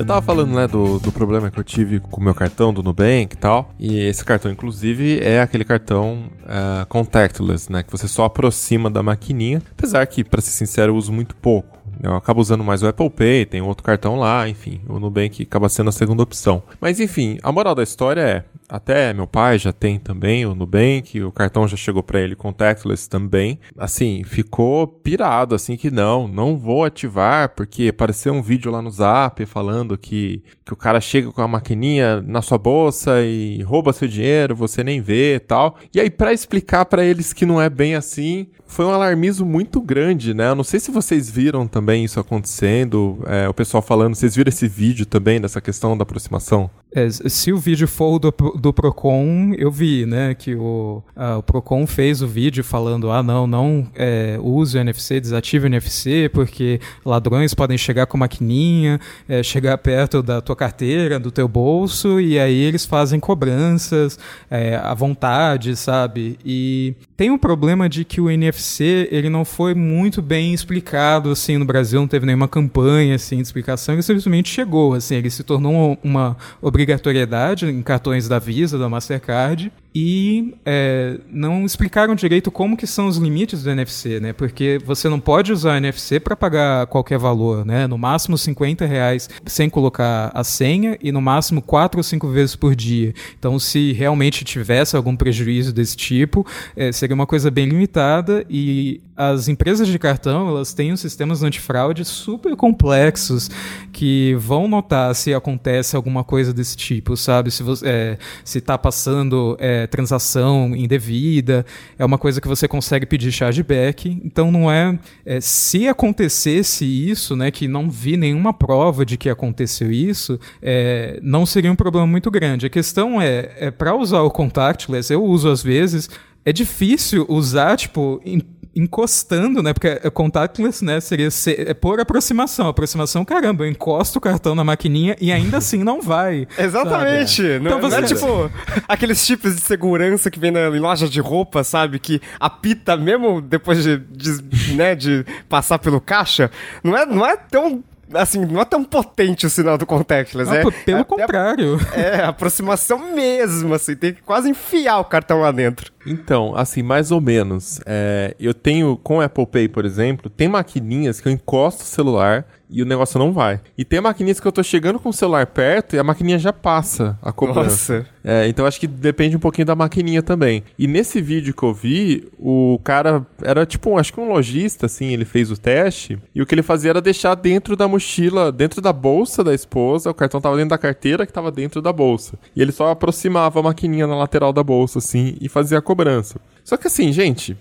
[SPEAKER 1] Eu tava falando, né, do, do problema que eu tive com o meu cartão do Nubank e tal. E esse cartão, inclusive, é aquele cartão uh, contactless, né? Que você só aproxima da maquininha. Apesar que, para ser sincero, eu uso muito pouco. Eu acabo usando mais o Apple Pay, tem outro cartão lá, enfim. O Nubank acaba sendo a segunda opção. Mas enfim, a moral da história é: até meu pai já tem também o Nubank, o cartão já chegou para ele contactless também. Assim, ficou pirado, assim, que não, não vou ativar, porque apareceu um vídeo lá no Zap falando que, que o cara chega com a maquininha na sua bolsa e rouba seu dinheiro, você nem vê e tal. E aí, para explicar para eles que não é bem assim, foi um alarmismo muito grande, né? Eu não sei se vocês viram também isso acontecendo, é, o pessoal falando, vocês viram esse vídeo também dessa questão da aproximação?
[SPEAKER 3] É, se o vídeo for do, do Procon, eu vi, né, que o, a, o Procon fez o vídeo falando, ah, não, não é, use o NFC, desative o NFC, porque ladrões podem chegar com maquininha, é, chegar perto da tua carteira, do teu bolso, e aí eles fazem cobranças é, à vontade, sabe? E tem um problema de que o NFC, ele não foi muito bem explicado, assim, no Brasil, não teve nenhuma campanha, assim, de explicação, ele simplesmente chegou, assim, ele se tornou uma obrigação obrigatoriedade em cartões da Visa, da Mastercard, e é, não explicaram direito como que são os limites do NFC, né? Porque você não pode usar NFC para pagar qualquer valor, né? No máximo 50 reais sem colocar a senha e no máximo 4 ou 5 vezes por dia. Então, se realmente tivesse algum prejuízo desse tipo, é, seria uma coisa bem limitada e as empresas de cartão, elas têm uns sistemas antifraude super complexos que vão notar se acontece alguma coisa desse tipo, sabe? Se você é, se está passando é, transação indevida, é uma coisa que você consegue pedir chargeback. Então não é, é, se acontecesse isso, né, que não vi nenhuma prova de que aconteceu isso, é, não seria um problema muito grande. A questão é, é para usar o contactless, eu uso às vezes, é difícil usar tipo em encostando, né? Porque é contactless, né? Seria ser, é por aproximação. Aproximação, caramba, eu encosto o cartão na maquininha e ainda assim não vai. [laughs]
[SPEAKER 2] Exatamente. Não, então você... não é tipo aqueles chips de segurança que vem na loja de roupa, sabe? Que apita mesmo depois de, de, né, de passar pelo caixa. Não é, não é tão assim, não é tão potente o sinal do contactless, não, é,
[SPEAKER 3] pelo é, contrário.
[SPEAKER 2] É, aproximação mesmo, assim, tem que quase enfiar o cartão lá dentro.
[SPEAKER 1] Então, assim, mais ou menos. É, eu tenho, com o Apple Pay, por exemplo, tem maquininhas que eu encosto o celular e o negócio não vai. E tem maquininhas que eu tô chegando com o celular perto e a maquininha já passa a cobrança. Nossa. É, então acho que depende um pouquinho da maquininha também. E nesse vídeo que eu vi, o cara era tipo, acho que um lojista, assim, ele fez o teste e o que ele fazia era deixar dentro da mochila, dentro da bolsa da esposa, o cartão tava dentro da carteira que tava dentro da bolsa. E ele só aproximava a maquininha na lateral da bolsa, assim, e fazia a cobrança. Só que assim, gente,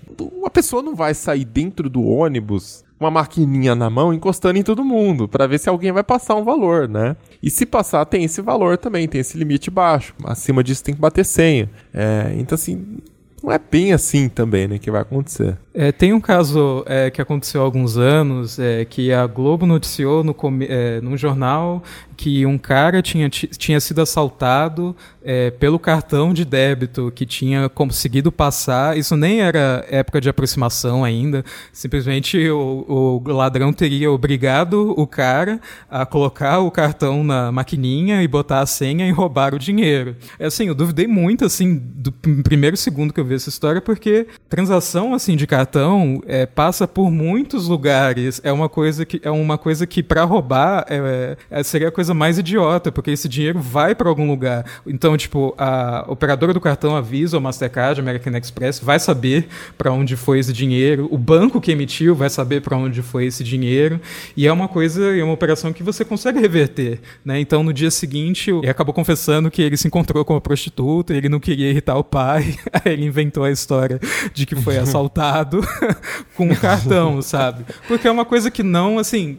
[SPEAKER 1] a pessoa não vai sair dentro do ônibus uma maquininha na mão encostando em todo mundo para ver se alguém vai passar um valor, né? E se passar, tem esse valor também, tem esse limite baixo. Acima disso tem que bater senha. É, então, assim, não é bem assim também, né, que vai acontecer.
[SPEAKER 3] É, tem um caso é, que aconteceu há alguns anos, é, que a Globo noticiou no, é, num jornal que um cara tinha, tinha sido assaltado é, pelo cartão de débito que tinha conseguido passar. Isso nem era época de aproximação ainda. Simplesmente o, o ladrão teria obrigado o cara a colocar o cartão na maquininha e botar a senha e roubar o dinheiro. É assim, eu duvidei muito assim do primeiro segundo que eu vi essa história porque transação assim de cartão é, passa por muitos lugares. É uma coisa que é uma coisa que para roubar é, é, seria a coisa coisa mais idiota, porque esse dinheiro vai para algum lugar. Então, tipo, a operadora do cartão avisa o Mastercard, American Express, vai saber para onde foi esse dinheiro, o banco que emitiu vai saber para onde foi esse dinheiro, e é uma coisa, é uma operação que você consegue reverter, né? Então, no dia seguinte, ele acabou confessando que ele se encontrou com a prostituta, ele não queria irritar o pai, [laughs] aí ele inventou a história de que foi assaltado [laughs] com um cartão, sabe? Porque é uma coisa que não, assim,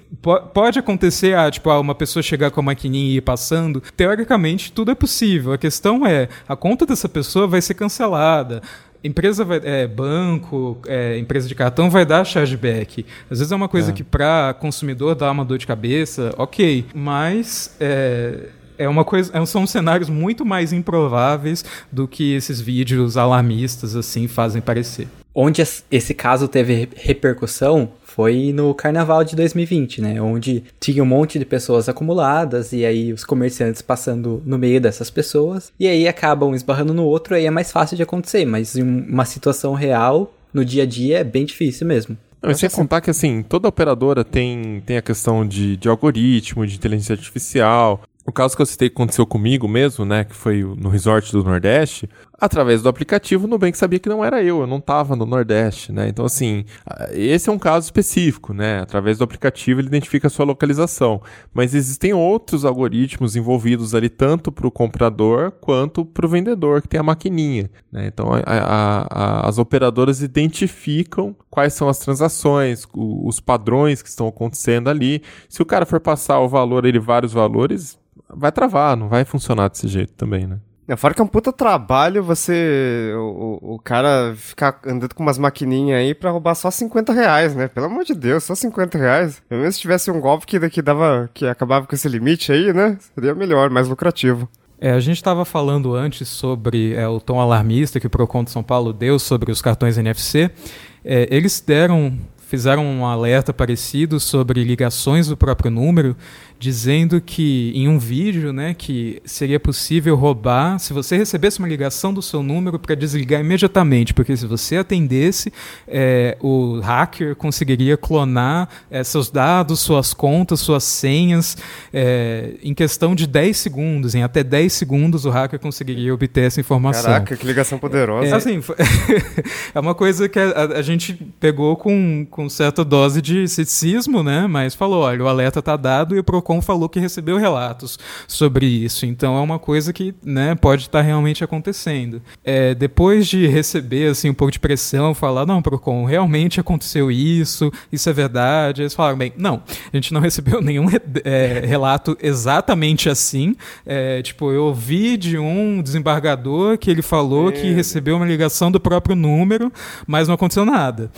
[SPEAKER 3] pode acontecer, ah, tipo, ah, uma pessoa chegar com a maquininha e ir passando, teoricamente tudo é possível. A questão é, a conta dessa pessoa vai ser cancelada empresa vai, é, banco, é, empresa de cartão vai dar chargeback. Às vezes é uma coisa é. que para consumidor dá uma dor de cabeça, ok, mas é, é uma coisa, é, são cenários muito mais improváveis do que esses vídeos alarmistas assim fazem parecer.
[SPEAKER 4] Onde esse caso teve repercussão foi no carnaval de 2020, né? Onde tinha um monte de pessoas acumuladas e aí os comerciantes passando no meio dessas pessoas e aí acabam esbarrando no outro, aí é mais fácil de acontecer, mas em uma situação real, no dia a dia, é bem difícil mesmo.
[SPEAKER 1] Não, e sem contar que, assim, toda operadora tem, tem a questão de, de algoritmo, de inteligência artificial. O caso que eu citei que aconteceu comigo mesmo, né, que foi no resort do Nordeste, através do aplicativo, o Nubank sabia que não era eu, eu não estava no Nordeste, né? Então, assim, esse é um caso específico, né? Através do aplicativo ele identifica a sua localização. Mas existem outros algoritmos envolvidos ali, tanto para o comprador quanto para o vendedor que tem a maquininha. Né? Então, a, a, a, as operadoras identificam quais são as transações, os padrões que estão acontecendo ali. Se o cara for passar o valor, ele vários valores, vai travar, não vai funcionar desse jeito também, né?
[SPEAKER 2] É, fora que é um puta trabalho você. O, o, cara ficar andando com umas maquininhas aí pra roubar só 50 reais, né? Pelo amor de Deus, só 50 reais. Pelo menos se tivesse um golpe que, que dava. que acabava com esse limite aí, né? Seria melhor, mais lucrativo.
[SPEAKER 3] É, a gente estava falando antes sobre é, o tom alarmista que o Procon de São Paulo deu sobre os cartões NFC. É, eles deram fizeram um alerta parecido sobre ligações do próprio número, dizendo que em um vídeo, né, que seria possível roubar se você recebesse uma ligação do seu número para desligar imediatamente, porque se você atendesse, é, o hacker conseguiria clonar é, seus dados, suas contas, suas senhas, é, em questão de 10 segundos, em até 10 segundos o hacker conseguiria obter essa informação.
[SPEAKER 2] Caraca, que ligação poderosa.
[SPEAKER 3] É, assim, [laughs] é uma coisa que a, a, gente pegou com, com certa dose de ceticismo, né, mas falou, olha, o alerta está dado e o Procon falou que recebeu relatos sobre isso. Então é uma coisa que né, pode estar realmente acontecendo. É, depois de receber assim, um pouco de pressão, falar, não, Procon, realmente aconteceu isso, isso é verdade. Eles falaram, bem, não, a gente não [laughs] recebeu nenhum é, relato exatamente assim. É, tipo, eu ouvi de um desembargador que ele falou que recebeu uma ligação do próprio número, mas não aconteceu nada.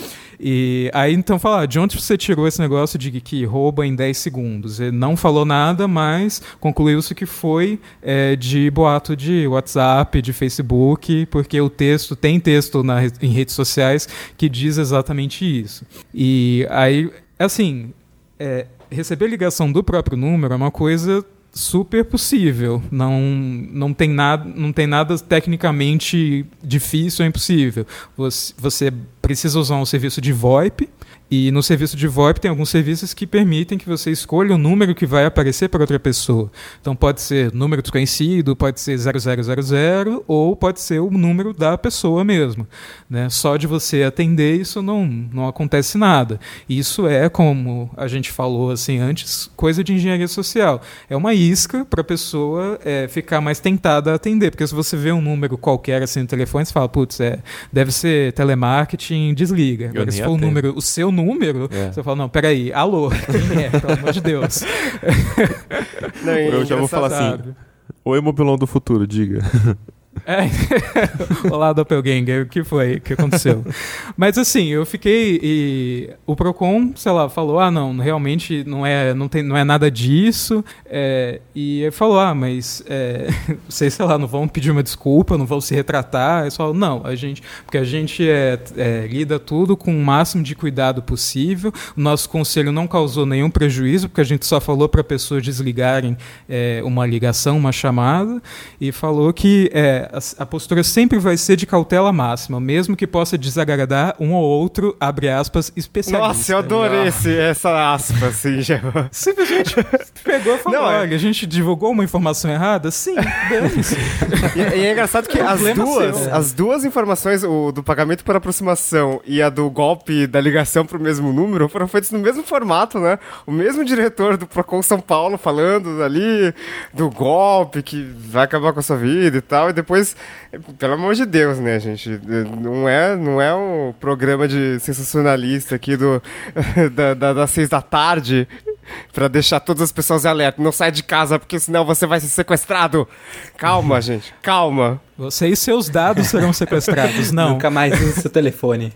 [SPEAKER 3] E aí então falar, de onde você tirou esse negócio de que rouba em 10 segundos? Ele não falou nada, mas concluiu-se que foi é, de boato de WhatsApp, de Facebook, porque o texto tem texto na, em redes sociais que diz exatamente isso. E aí, assim, é, receber ligação do próprio número é uma coisa super possível. Não, não, tem nada, não tem nada tecnicamente difícil ou impossível. Você, você precisa usar um serviço de VoIP, e no serviço de VoIP tem alguns serviços que permitem que você escolha o número que vai aparecer para outra pessoa. Então pode ser número desconhecido, pode ser 0000 ou pode ser o número da pessoa mesmo. Né? Só de você atender isso não, não acontece nada. Isso é, como a gente falou assim antes, coisa de engenharia social. É uma isca para a pessoa é, ficar mais tentada a atender. Porque se você vê um número qualquer assim no telefone, você fala, putz, é, deve ser telemarketing, desliga. Agora, se for o número, o seu número, é. você fala, não, peraí, alô, quem [laughs] é? Pelo amor de Deus.
[SPEAKER 1] Não, eu já vou falar assim. Oi, mobilão do futuro, diga. [laughs]
[SPEAKER 3] É. [laughs] Olá, Doppelganger, o que foi? O que aconteceu? [laughs] Mas assim, eu fiquei. E o Procon, sei lá, falou: ah, não, realmente não é, não tem, não é nada disso. É, e ele falou: ah, mas é, [laughs] vocês, sei lá, não vão pedir uma desculpa, não vão se retratar. Eles falaram: não, a gente. Porque a gente é, é, lida tudo com o máximo de cuidado possível. O nosso conselho não causou nenhum prejuízo, porque a gente só falou para pessoas desligarem é, uma ligação, uma chamada, e falou que. É, a, a, postura sempre vai ser de cautela máxima, mesmo que possa desagradar um ou outro, abre aspas, especialista.
[SPEAKER 2] Nossa, eu adorei esse, essa aspa, assim, [laughs] já.
[SPEAKER 3] Simplesmente pegou e falou: não, é- olha, é... a gente divulgou uma informação errada? Sim,
[SPEAKER 2] e, e, é engraçado que [laughs] as duas, seu. as duas informações, o do pagamento por aproximação e a do golpe da ligação para o mesmo número, foram feitas no mesmo formato, né? O mesmo diretor do Procon São Paulo falando ali do golpe que vai acabar com a sua vida e tal, e depois depois, pelo amor de Deus, né, gente? Não é, não é um programa de sensacionalista aqui do, [laughs] da, da, das seis da tarde para deixar todas as pessoas alertas. Não sai de casa, porque senão você vai ser sequestrado. Calma, [laughs] gente, calma.
[SPEAKER 3] Você e seus dados serão sequestrados, não.
[SPEAKER 4] Nunca mais use seu telefone.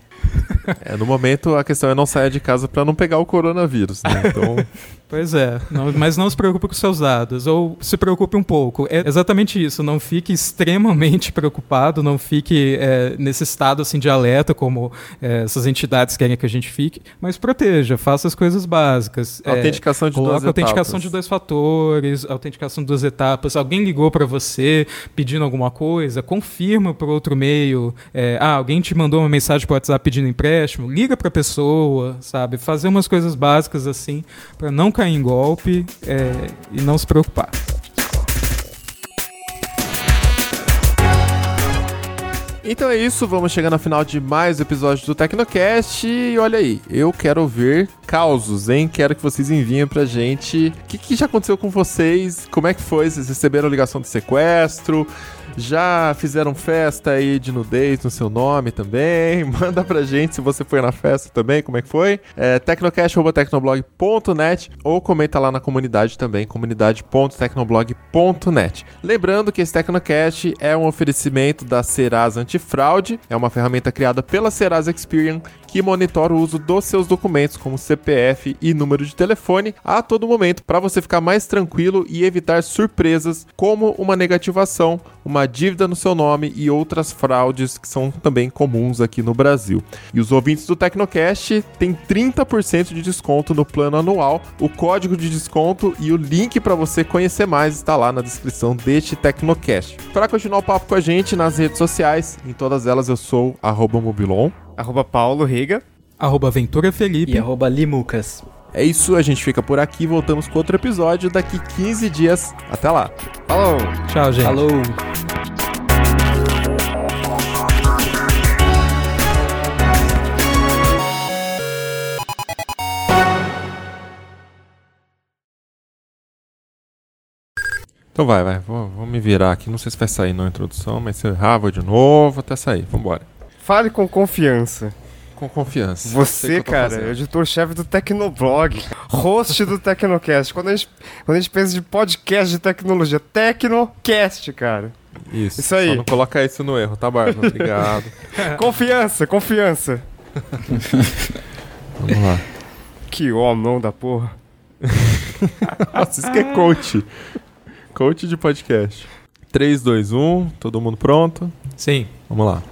[SPEAKER 1] É, no momento a questão é não sair de casa para não pegar o coronavírus, né? Então. [laughs]
[SPEAKER 3] Pois é, não, mas não se preocupe com seus dados, ou se preocupe um pouco. É exatamente isso, não fique extremamente preocupado, não fique é, nesse estado assim, de alerta, como é, essas entidades querem que a gente fique, mas proteja, faça as coisas básicas.
[SPEAKER 1] É, autenticação de duas
[SPEAKER 3] autenticação
[SPEAKER 1] etapas.
[SPEAKER 3] de dois fatores, autenticação de duas etapas. Alguém ligou para você pedindo alguma coisa, confirma por outro meio. É, ah, alguém te mandou uma mensagem por WhatsApp pedindo empréstimo, liga para a pessoa, sabe? Fazer umas coisas básicas assim, para não cair em golpe é, e não se preocupar.
[SPEAKER 1] Então é isso, vamos chegando ao final de mais episódio do Tecnocast. E olha aí, eu quero ver causos, hein? Quero que vocês enviem pra gente o que, que já aconteceu com vocês, como é que foi, vocês receberam ligação de sequestro, Já fizeram festa aí de nudez no seu nome também? [laughs] Manda pra gente se você foi na festa também, como é que foi? É, tecnocast.tecnoblog.net ou comenta lá na comunidade também, comunidade.tecnoblog.net. Lembrando que esse Tecnocast é um oferecimento da Serasa Antifraude, é uma ferramenta criada pela Serasa Experian que monitora o uso dos seus documentos, como CPF e número de telefone, a todo momento, para você ficar mais tranquilo e evitar surpresas como uma negativação, uma dívida no seu nome e outras fraudes que são também comuns aqui no Brasil. E os ouvintes do Tecnocast têm 30% de desconto no plano anual. O código de desconto e o link para você conhecer mais está lá na descrição deste Tecnocast. Para continuar o papo com a gente nas redes sociais, em todas elas eu sou @mobilon
[SPEAKER 2] Arroba Paulo Riga.
[SPEAKER 3] Arroba Aventura Felipe.
[SPEAKER 4] E arroba Limucas.
[SPEAKER 1] É isso, a gente fica por aqui. Voltamos com outro episódio daqui 15 dias. Até lá.
[SPEAKER 2] Falou!
[SPEAKER 3] Tchau, gente.
[SPEAKER 4] Falou!
[SPEAKER 1] Então vai, vai. Vou, vou me virar aqui. Não sei se vai sair na introdução, mas se eu errar, vou de novo até sair. Vambora.
[SPEAKER 2] Fale com confiança.
[SPEAKER 1] Com confiança.
[SPEAKER 2] Você, cara, é editor-chefe do Tecnoblog, host do Tecnocast. Quando a, gente, quando a gente pensa de podcast de tecnologia, Tecnocast, cara.
[SPEAKER 1] Isso,
[SPEAKER 2] Isso aí.
[SPEAKER 1] Só não coloca isso no erro, tá, Barba? Obrigado. [laughs]
[SPEAKER 2] Confiança, confiança. [laughs]
[SPEAKER 1] Vamos lá.
[SPEAKER 2] Que homão da porra. [laughs]
[SPEAKER 1] Nossa, isso que é coach. Coach de podcast. 3, 2, 1. Todo mundo pronto?
[SPEAKER 3] Sim.
[SPEAKER 1] Vamos lá.